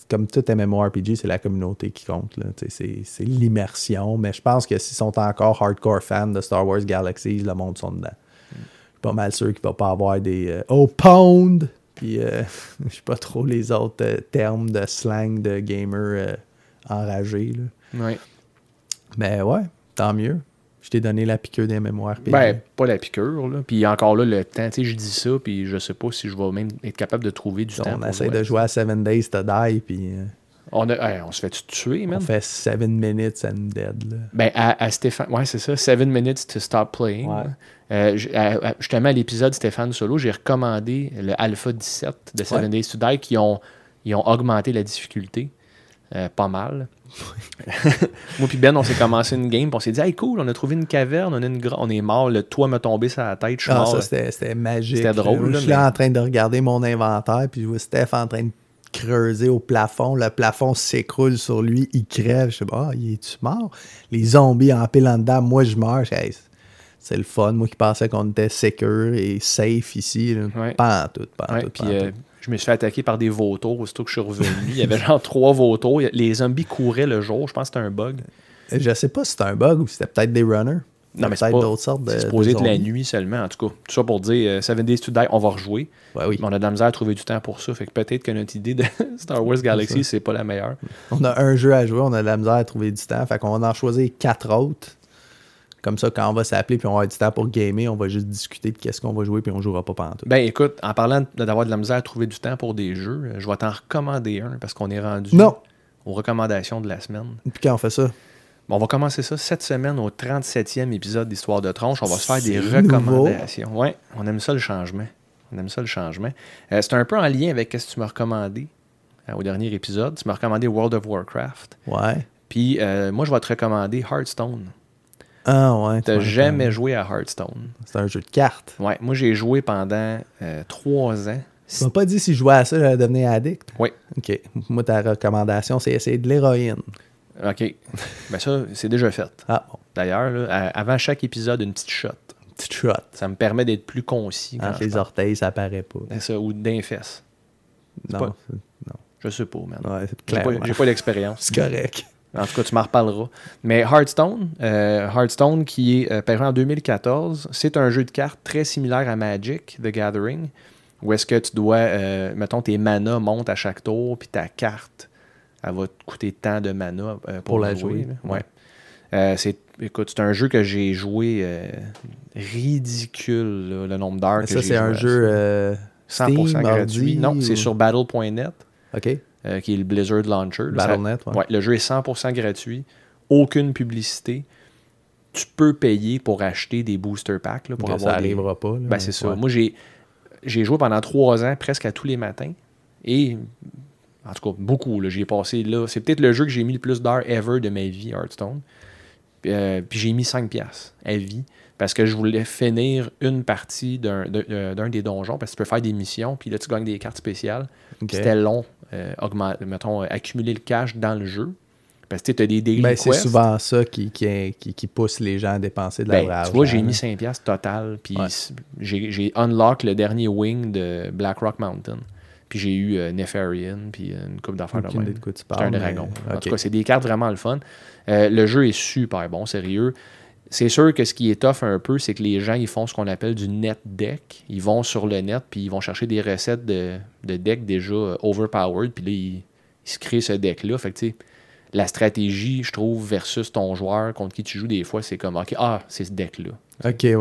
comme tout MMORPG, c'est la communauté qui compte. C'est c'est l'immersion. Mais je pense que s'ils sont encore hardcore fans de Star Wars Galaxies, le monde sont dedans. Je suis pas mal sûr qu'il va pas avoir des euh, Oh Pound! Puis euh, [laughs] je sais pas trop les autres euh, termes de slang de gamer euh, enragés. là. Ouais. Mais ouais, tant mieux. Je t'ai donné la piqûre des MMORPG. Ben, pas la piqûre, là. Puis encore là, le temps, tu sais, je dis ça, puis je sais pas si je vais même être capable de trouver du temps. on essaie de jouer à Seven Days to Die, puis euh, On, a, hey, on se fait tuer, on man. fait 7 minutes and dead. Là. Ben, à, à Stéphane, ouais, c'est ça, 7 minutes to stop playing. Ouais. Euh, j- à- à- justement, à l'épisode Stéphane Solo, j'ai recommandé le Alpha 17 de Seven Ouais. Days to Die qui ont, ils ont augmenté la difficulté. Euh, pas mal. [laughs] Moi puis Ben, on s'est commencé une game, puis on s'est dit, hey cool, on a trouvé une caverne, on, a une gra- on est mort, le toit m'a tombé sur la tête, je suis Ah, mort. c'était magique. C'était drôle, Je suis mais- là en train de regarder mon inventaire, puis je vois Steph en train de creuser au plafond. Le plafond s'écroule sur lui, il crève. Je sais pas, ah, il est-tu mort? Les zombies en pile en dedans, moi je meurs. Hey, c'est le fun. Moi qui pensais qu'on était secure et safe ici. Là. Ouais. Pas en tout, pas en Ouais, tout, en euh, tout. Je me suis fait attaquer par des vautours aussitôt que je suis revenu. Il y avait genre trois vautours. Les zombies couraient le jour. Je pense que c'était un bug. Je sais pas si c'était un bug ou si c'était peut-être des runners. Non, mais c'est d'autres sortes de. C'est supposé de être la nuit seulement, en tout cas. Tout ça pour dire, euh, Seven Days to Die, on va rejouer. Ouais, oui. Mais on a de la misère à trouver du temps pour ça. Fait que peut-être que notre idée de [laughs] Star Wars Galaxy, c'est pas la meilleure. On a un jeu à jouer, on a de la misère à trouver du temps. Fait qu'on va en choisir quatre autres. Comme ça, quand on va s'appeler puis on va avoir du temps pour gamer, on va juste discuter de qu'est-ce qu'on va jouer puis on jouera pas pendant tout. Ben écoute, en parlant d'avoir de la misère à trouver du temps pour des jeux, je vais t'en recommander un parce qu'on est rendu Non. aux recommandations de la semaine. Puis quand on fait ça, Bon, on va commencer ça cette semaine au 37e épisode d'Histoire de Tronche. On va se faire des nouveau. recommandations. Ouais, on aime ça le changement. On aime ça le changement. Euh, c'est un peu en lien avec ce que tu m'as recommandé euh, au dernier épisode. Tu m'as recommandé World of Warcraft. ouais. Puis euh, moi, je vais te recommander Hearthstone. Ah ouais. T'as jamais joué à Hearthstone. C'est un jeu de cartes. Ouais, moi j'ai joué pendant euh, trois ans. Tu m'as pas dit si je jouais à ça, j'allais devenir addict? Oui. Ok. Moi, ta recommandation, c'est essayer de l'héroïne. OK. ben ça, c'est déjà fait. Ah bon. D'ailleurs, avant chaque épisode, une petite shot. Petite shot. Ça me permet d'être plus concis quand Entre je les parle. orteils, ça paraît pas. C'est ça, ou d'un fesses. Non. pas- c'est- Je sais pas, man. Ouais, J'ai pas, d'expérience. [laughs] C'est correct. En tout cas, tu m'en reparleras. Mais Hearthstone, euh, Hearthstone qui est euh, paru en 2014, c'est un jeu de cartes très similaire à Magic, The Gathering, où est-ce que tu dois, euh, mettons, tes manas montent à chaque tour, puis ta carte, elle va te coûter tant de mana euh, pour, Pour la jouer. Ouais. C'est, écoute, c'est un jeu que j'ai joué ridicule, là, le nombre d'heures que ça, j'ai c'est joué un jeu euh, ça. 100% Steam, gratuit. Non, c'est sur battle.net. OK. Euh, qui est le Blizzard Launcher. Battle.net, ouais. ouais, le jeu est 100% gratuit, aucune publicité. Tu peux payer pour acheter des booster packs là, pour avoir ça des- arrivera pas. là, Ben, c'est ça. Moi, j'ai, j'ai joué pendant trois ans, presque à tous les matins. Et, en tout cas, beaucoup. J'ai passé là. C'est peut-être le jeu que j'ai mis le plus d'heures ever de ma vie, Hearthstone. Puis, euh, puis j'ai mis 5 piastres à vie parce que je voulais finir une partie d'un, d'un- d'un des donjons parce que tu peux faire des missions, puis là, tu gagnes des cartes spéciales. C'était long, euh, mettons, euh, accumuler le cash dans le jeu. Parce que tu as des daily Ben, c'est souvent ça qui, qui, qui, qui pousse les gens à dépenser de Ben, la tu vois, j'ai mis là. 5$ piastres total, puis Ouais. j'ai unlock le dernier wing de Black Rock Mountain. Puis j'ai eu euh, Nefarian, puis une coupe d'affaires de même. un mais- dragon. En tout cas, c'est des cartes vraiment le fun. Euh, le jeu est super bon, sérieux. C'est sûr que ce qui est tough un peu, c'est que les gens, ils font ce qu'on appelle du net deck. Ils vont sur le net, puis ils vont chercher des recettes de, de deck déjà euh, overpowered, puis là, ils, ils se créent ce deck-là. Fait que, tu sais, la stratégie, je trouve, versus ton joueur contre qui tu joues, des fois, c'est comme, OK, ah, c'est ce deck-là. Ok, ouais.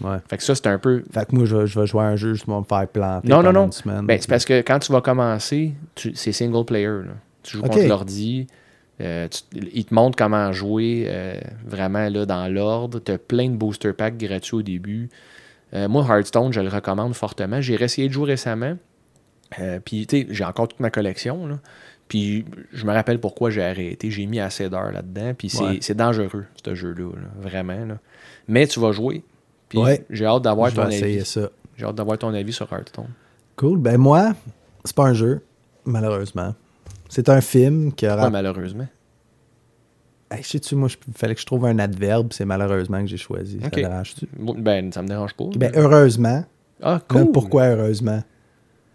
ouais. Fait que ça, c'est un peu. Fait que moi, je, vais- je vais jouer à un jeu, je vais me faire planter Non, non, non. semaine. Ben, c'est parce que quand tu vas commencer, tu- c'est single player. là. Tu joues contre l'ordi. Euh, tu- il te montre comment jouer euh, vraiment là, dans l'ordre. Tu as plein de booster packs gratuits au début. Euh, moi, Hearthstone, je le recommande fortement. J'ai essayé de jouer récemment. Puis, tu sais, j'ai encore toute ma collection. là. Puis, je me rappelle pourquoi j'ai arrêté. J'ai mis assez d'heures là-dedans. Puis, c'est Ouais. dangereux, ce jeu-là. là, vraiment. là. Mais tu vas jouer. Puis, Ouais. j'ai hâte d'avoir ton avis. ça. J'ai hâte d'avoir ton avis sur Hearthstone. Cool. Ben moi, c'est pas un jeu, malheureusement. C'est un film qui aura... Ouais, malheureusement. Hey, sais-tu, moi, il fallait que je trouve un adverbe, c'est malheureusement que j'ai choisi. Ok. Ça dérange-tu? Ben, ça me dérange pas. Ben, heureusement. ah, Là, cool. pourquoi heureusement?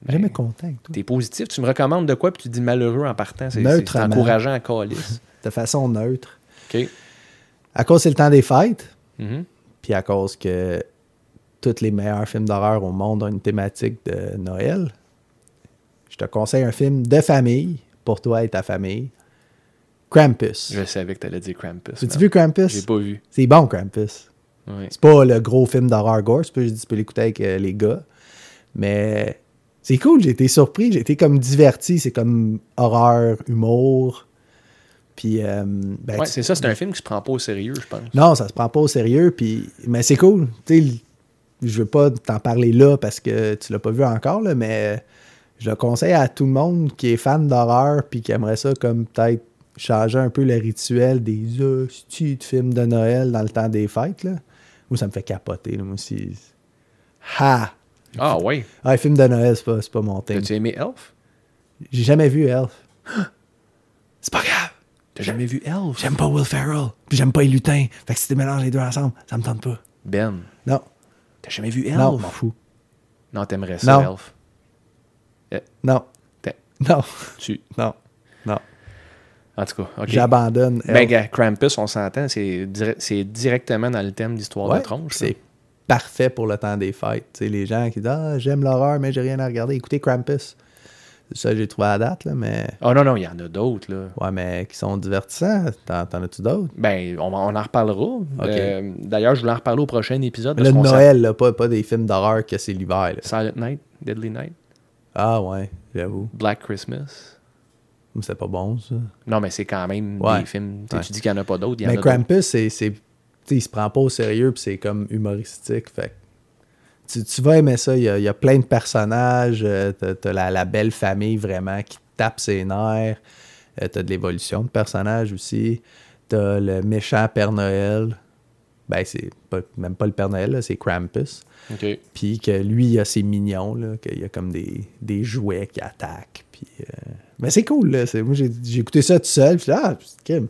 Jamais content. T'es positif, tu me recommandes de quoi, puis tu dis malheureux en partant. C'est c'est Neutrement. encourageant à calice. [laughs] De façon neutre. OK. À cause c'est le temps des fêtes, Mhm. puis à cause que tous les meilleurs films d'horreur au monde ont une thématique de Noël, je te conseille un film de famille pour toi et ta famille. Krampus. Je savais que t'allais dire Krampus. As-tu vu Krampus? J'ai pas vu. C'est bon, Krampus. Ouais. C'est pas le gros film d'horreur gore, tu peux, tu peux l'écouter avec euh, les gars. Mais c'est cool, j'ai été surpris, j'ai été comme diverti. C'est comme horreur, humour. Puis, euh, ben, Ouais, c'est ça, c'est un film qui se prend pas au sérieux, je pense. Non, ça se prend pas au sérieux, puis mais c'est cool. Tu sais, je veux pas t'en parler là parce que tu l'as pas vu encore, là, mais je le conseille à tout le monde qui est fan d'horreur puis qui aimerait ça comme peut-être changer un peu le rituel des hosties de films de Noël dans le temps des fêtes. Là. Moi, ça me fait capoter, là, moi aussi. Ha! Ah ouais. Ah, les films de Noël, c'est pas, c'est pas mon thing. T'as-tu aimé Elf? J'ai jamais vu Elf. [gasps] C'est pas grave! T'as jamais vu Elf? J'aime pas Will Ferrell, puis j'aime pas les lutins. Fait que si tu mélanges les deux ensemble, ça me tente pas. Ben, Non, t'as jamais vu Elf? non, m'en fous. Non, t'aimerais ça, Non. Elf. Non. T'es- Non. Tu... Non. Non. En tout cas, OK. J'abandonne. Ben, Krampus, on s'entend, c'est dire- c'est directement dans le thème d'Histoire Ouais, de tronche. C'est parfait pour le temps des fêtes. Tu sais, les gens qui disent Ah, j'aime l'horreur, mais j'ai rien à regarder. Écoutez Krampus. Ça j'ai trouvé à date, là, mais. Oh non, non, il y en a d'autres, là. Ouais, mais qui sont divertissants. T'en, t'en as-tu d'autres? Ben, on, en reparlera. Euh, D'ailleurs, je voulais en reparler au prochain épisode. Le Noël, là, pas, pas des films d'horreur que c'est l'hiver. là. Silent Night, Deadly Night, Ah ouais, j'avoue. Black Christmas. C'est pas bon, ça. Non, mais c'est quand même Ouais. des films. tu sais, Ouais. Tu dis qu'il n'y en a pas d'autres. Mais. Krampus, c'est. c'est- il se prend pas au sérieux, puis c'est comme humoristique. Fait tu, tu vas aimer ça. Il y a, il y a plein de personnages. euh, T'as, t'as la, la belle famille vraiment qui tape ses nerfs. Euh, t'as de l'évolution de personnages aussi. T'as le méchant Père Noël. Ben, c'est pas- même pas le Père Noël, c'est Krampus. OK. Puis que lui, il a ses mignons, là, qu'il y a comme des, des jouets qui attaquent. Puis, euh, Mais c'est cool, là. C'est- Moi, j'ai j'ai écouté ça tout seul. Puis là, ah, c'est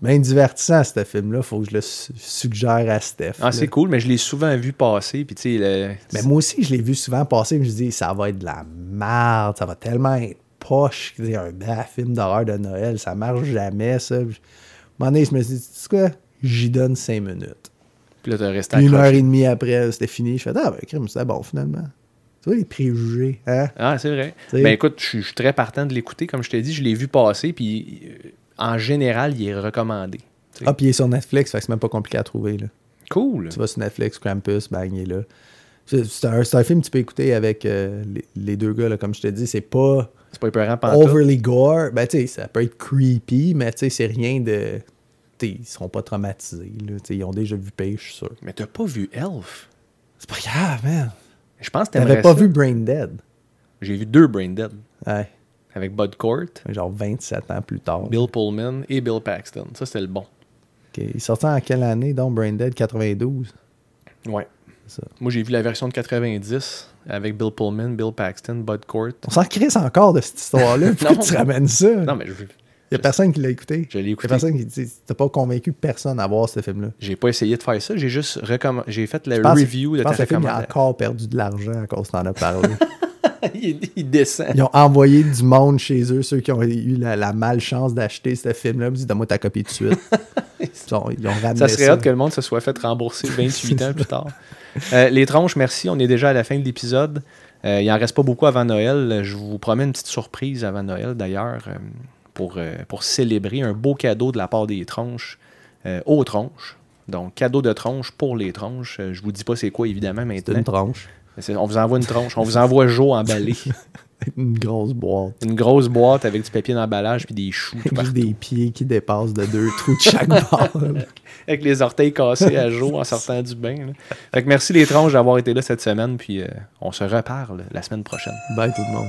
bien divertissant, ce film-là. Faut que je le su- suggère à Steph. Ah, c'est cool, mais je l'ai souvent vu passer. Puis, tu sais, le- Mais moi aussi, je l'ai vu souvent passer. Mais je dis, ça va être de la merde. Ça va tellement être poche. Sais, Un bel film d'horreur de Noël. Ça marche jamais, ça. Puis, À un moment donné, je me suis dit, tu sais quoi? J'y donne cinq minutes. puis là, t'as resté une heure et demie après, c'était fini. Je fais, ah, ben, crime, c'était bon, finalement. Tu vois, les préjugés, hein? Ah, c'est vrai. Ben écoute, je suis- très partant de l'écouter. Comme je t'ai dit, je l'ai vu passer. Puis, euh, en général, il est recommandé. Ah, puis il est sur Netflix, fait que c'est même pas compliqué à trouver. Là. Cool. Tu vas sur Netflix, Krampus, bang, il est là. C'est c'est un, c'est un film que tu peux écouter avec euh, les, les deux gars, là, comme je te dis. C'est pas C'est pas épeurant overly gore. Ben, tu sais, ça peut être creepy, mais tu sais, c'est rien de. Ils seront pas traumatisés. Là. Ils ont déjà vu pire, je suis sûr. Mais t'as pas vu Elf? C'est pas grave, man. Je pense que T'avais pas ça. vu Brain Dead. J'ai vu deux Brain Dead. Ouais. Avec Bud Cort, Genre 27 ans plus tard. Bill Pullman et Bill Paxton. Ça, c'était le bon. Ok. Il sortait en quelle année, donc, Brain Dead? 92 Ouais. Ça. Moi, j'ai vu la version de 90 avec Bill Pullman, Bill Paxton, Bud Cort. On s'en crisse encore de cette histoire-là. [laughs] Pourquoi Non. tu ramènes ça? Non, mais je Il y a personne qui l'a écouté. Je l'ai Il y a écouté. personne qui dit T'as pas convaincu personne à voir ce film-là. J'ai pas essayé de faire ça. J'ai juste recommandé. J'ai fait pense- review de ta le film il a recommandation. encore perdu de l'argent à cause que t'en as parlé. [laughs] il, il descend. Ils ont envoyé du monde chez eux, ceux qui ont eu la, la malchance d'acheter ce film-là. Ils ont dit Donne-moi ta copie tout de suite. [laughs] ils, ont, ils ont ramené Ça ça. serait hâte que le monde se soit fait rembourser 28 ans plus tard. Euh, les tronches, merci. On est déjà à la fin de l'épisode. Euh, il en reste pas beaucoup avant Noël. Je vous promets une petite surprise avant Noël, d'ailleurs, euh, pour, euh, pour célébrer un beau cadeau de la part des tronches euh, aux tronches. Donc, cadeau de tronche pour les tronches. Euh, je vous dis pas c'est quoi, évidemment, C'est maintenant. une tranche. Mais c'est- On vous envoie une tronche. On vous envoie Joe emballé. [laughs] Une grosse boîte. Une grosse boîte avec du papier d'emballage puis des choux tout partout. des pieds qui dépassent de deux trous de chaque [laughs] bord. Avec les orteils cassés à Joe en sortant du bain. là. Fait que merci les tronches d'avoir été là cette semaine. Puis euh, on se reparle la semaine prochaine. Bye tout le monde.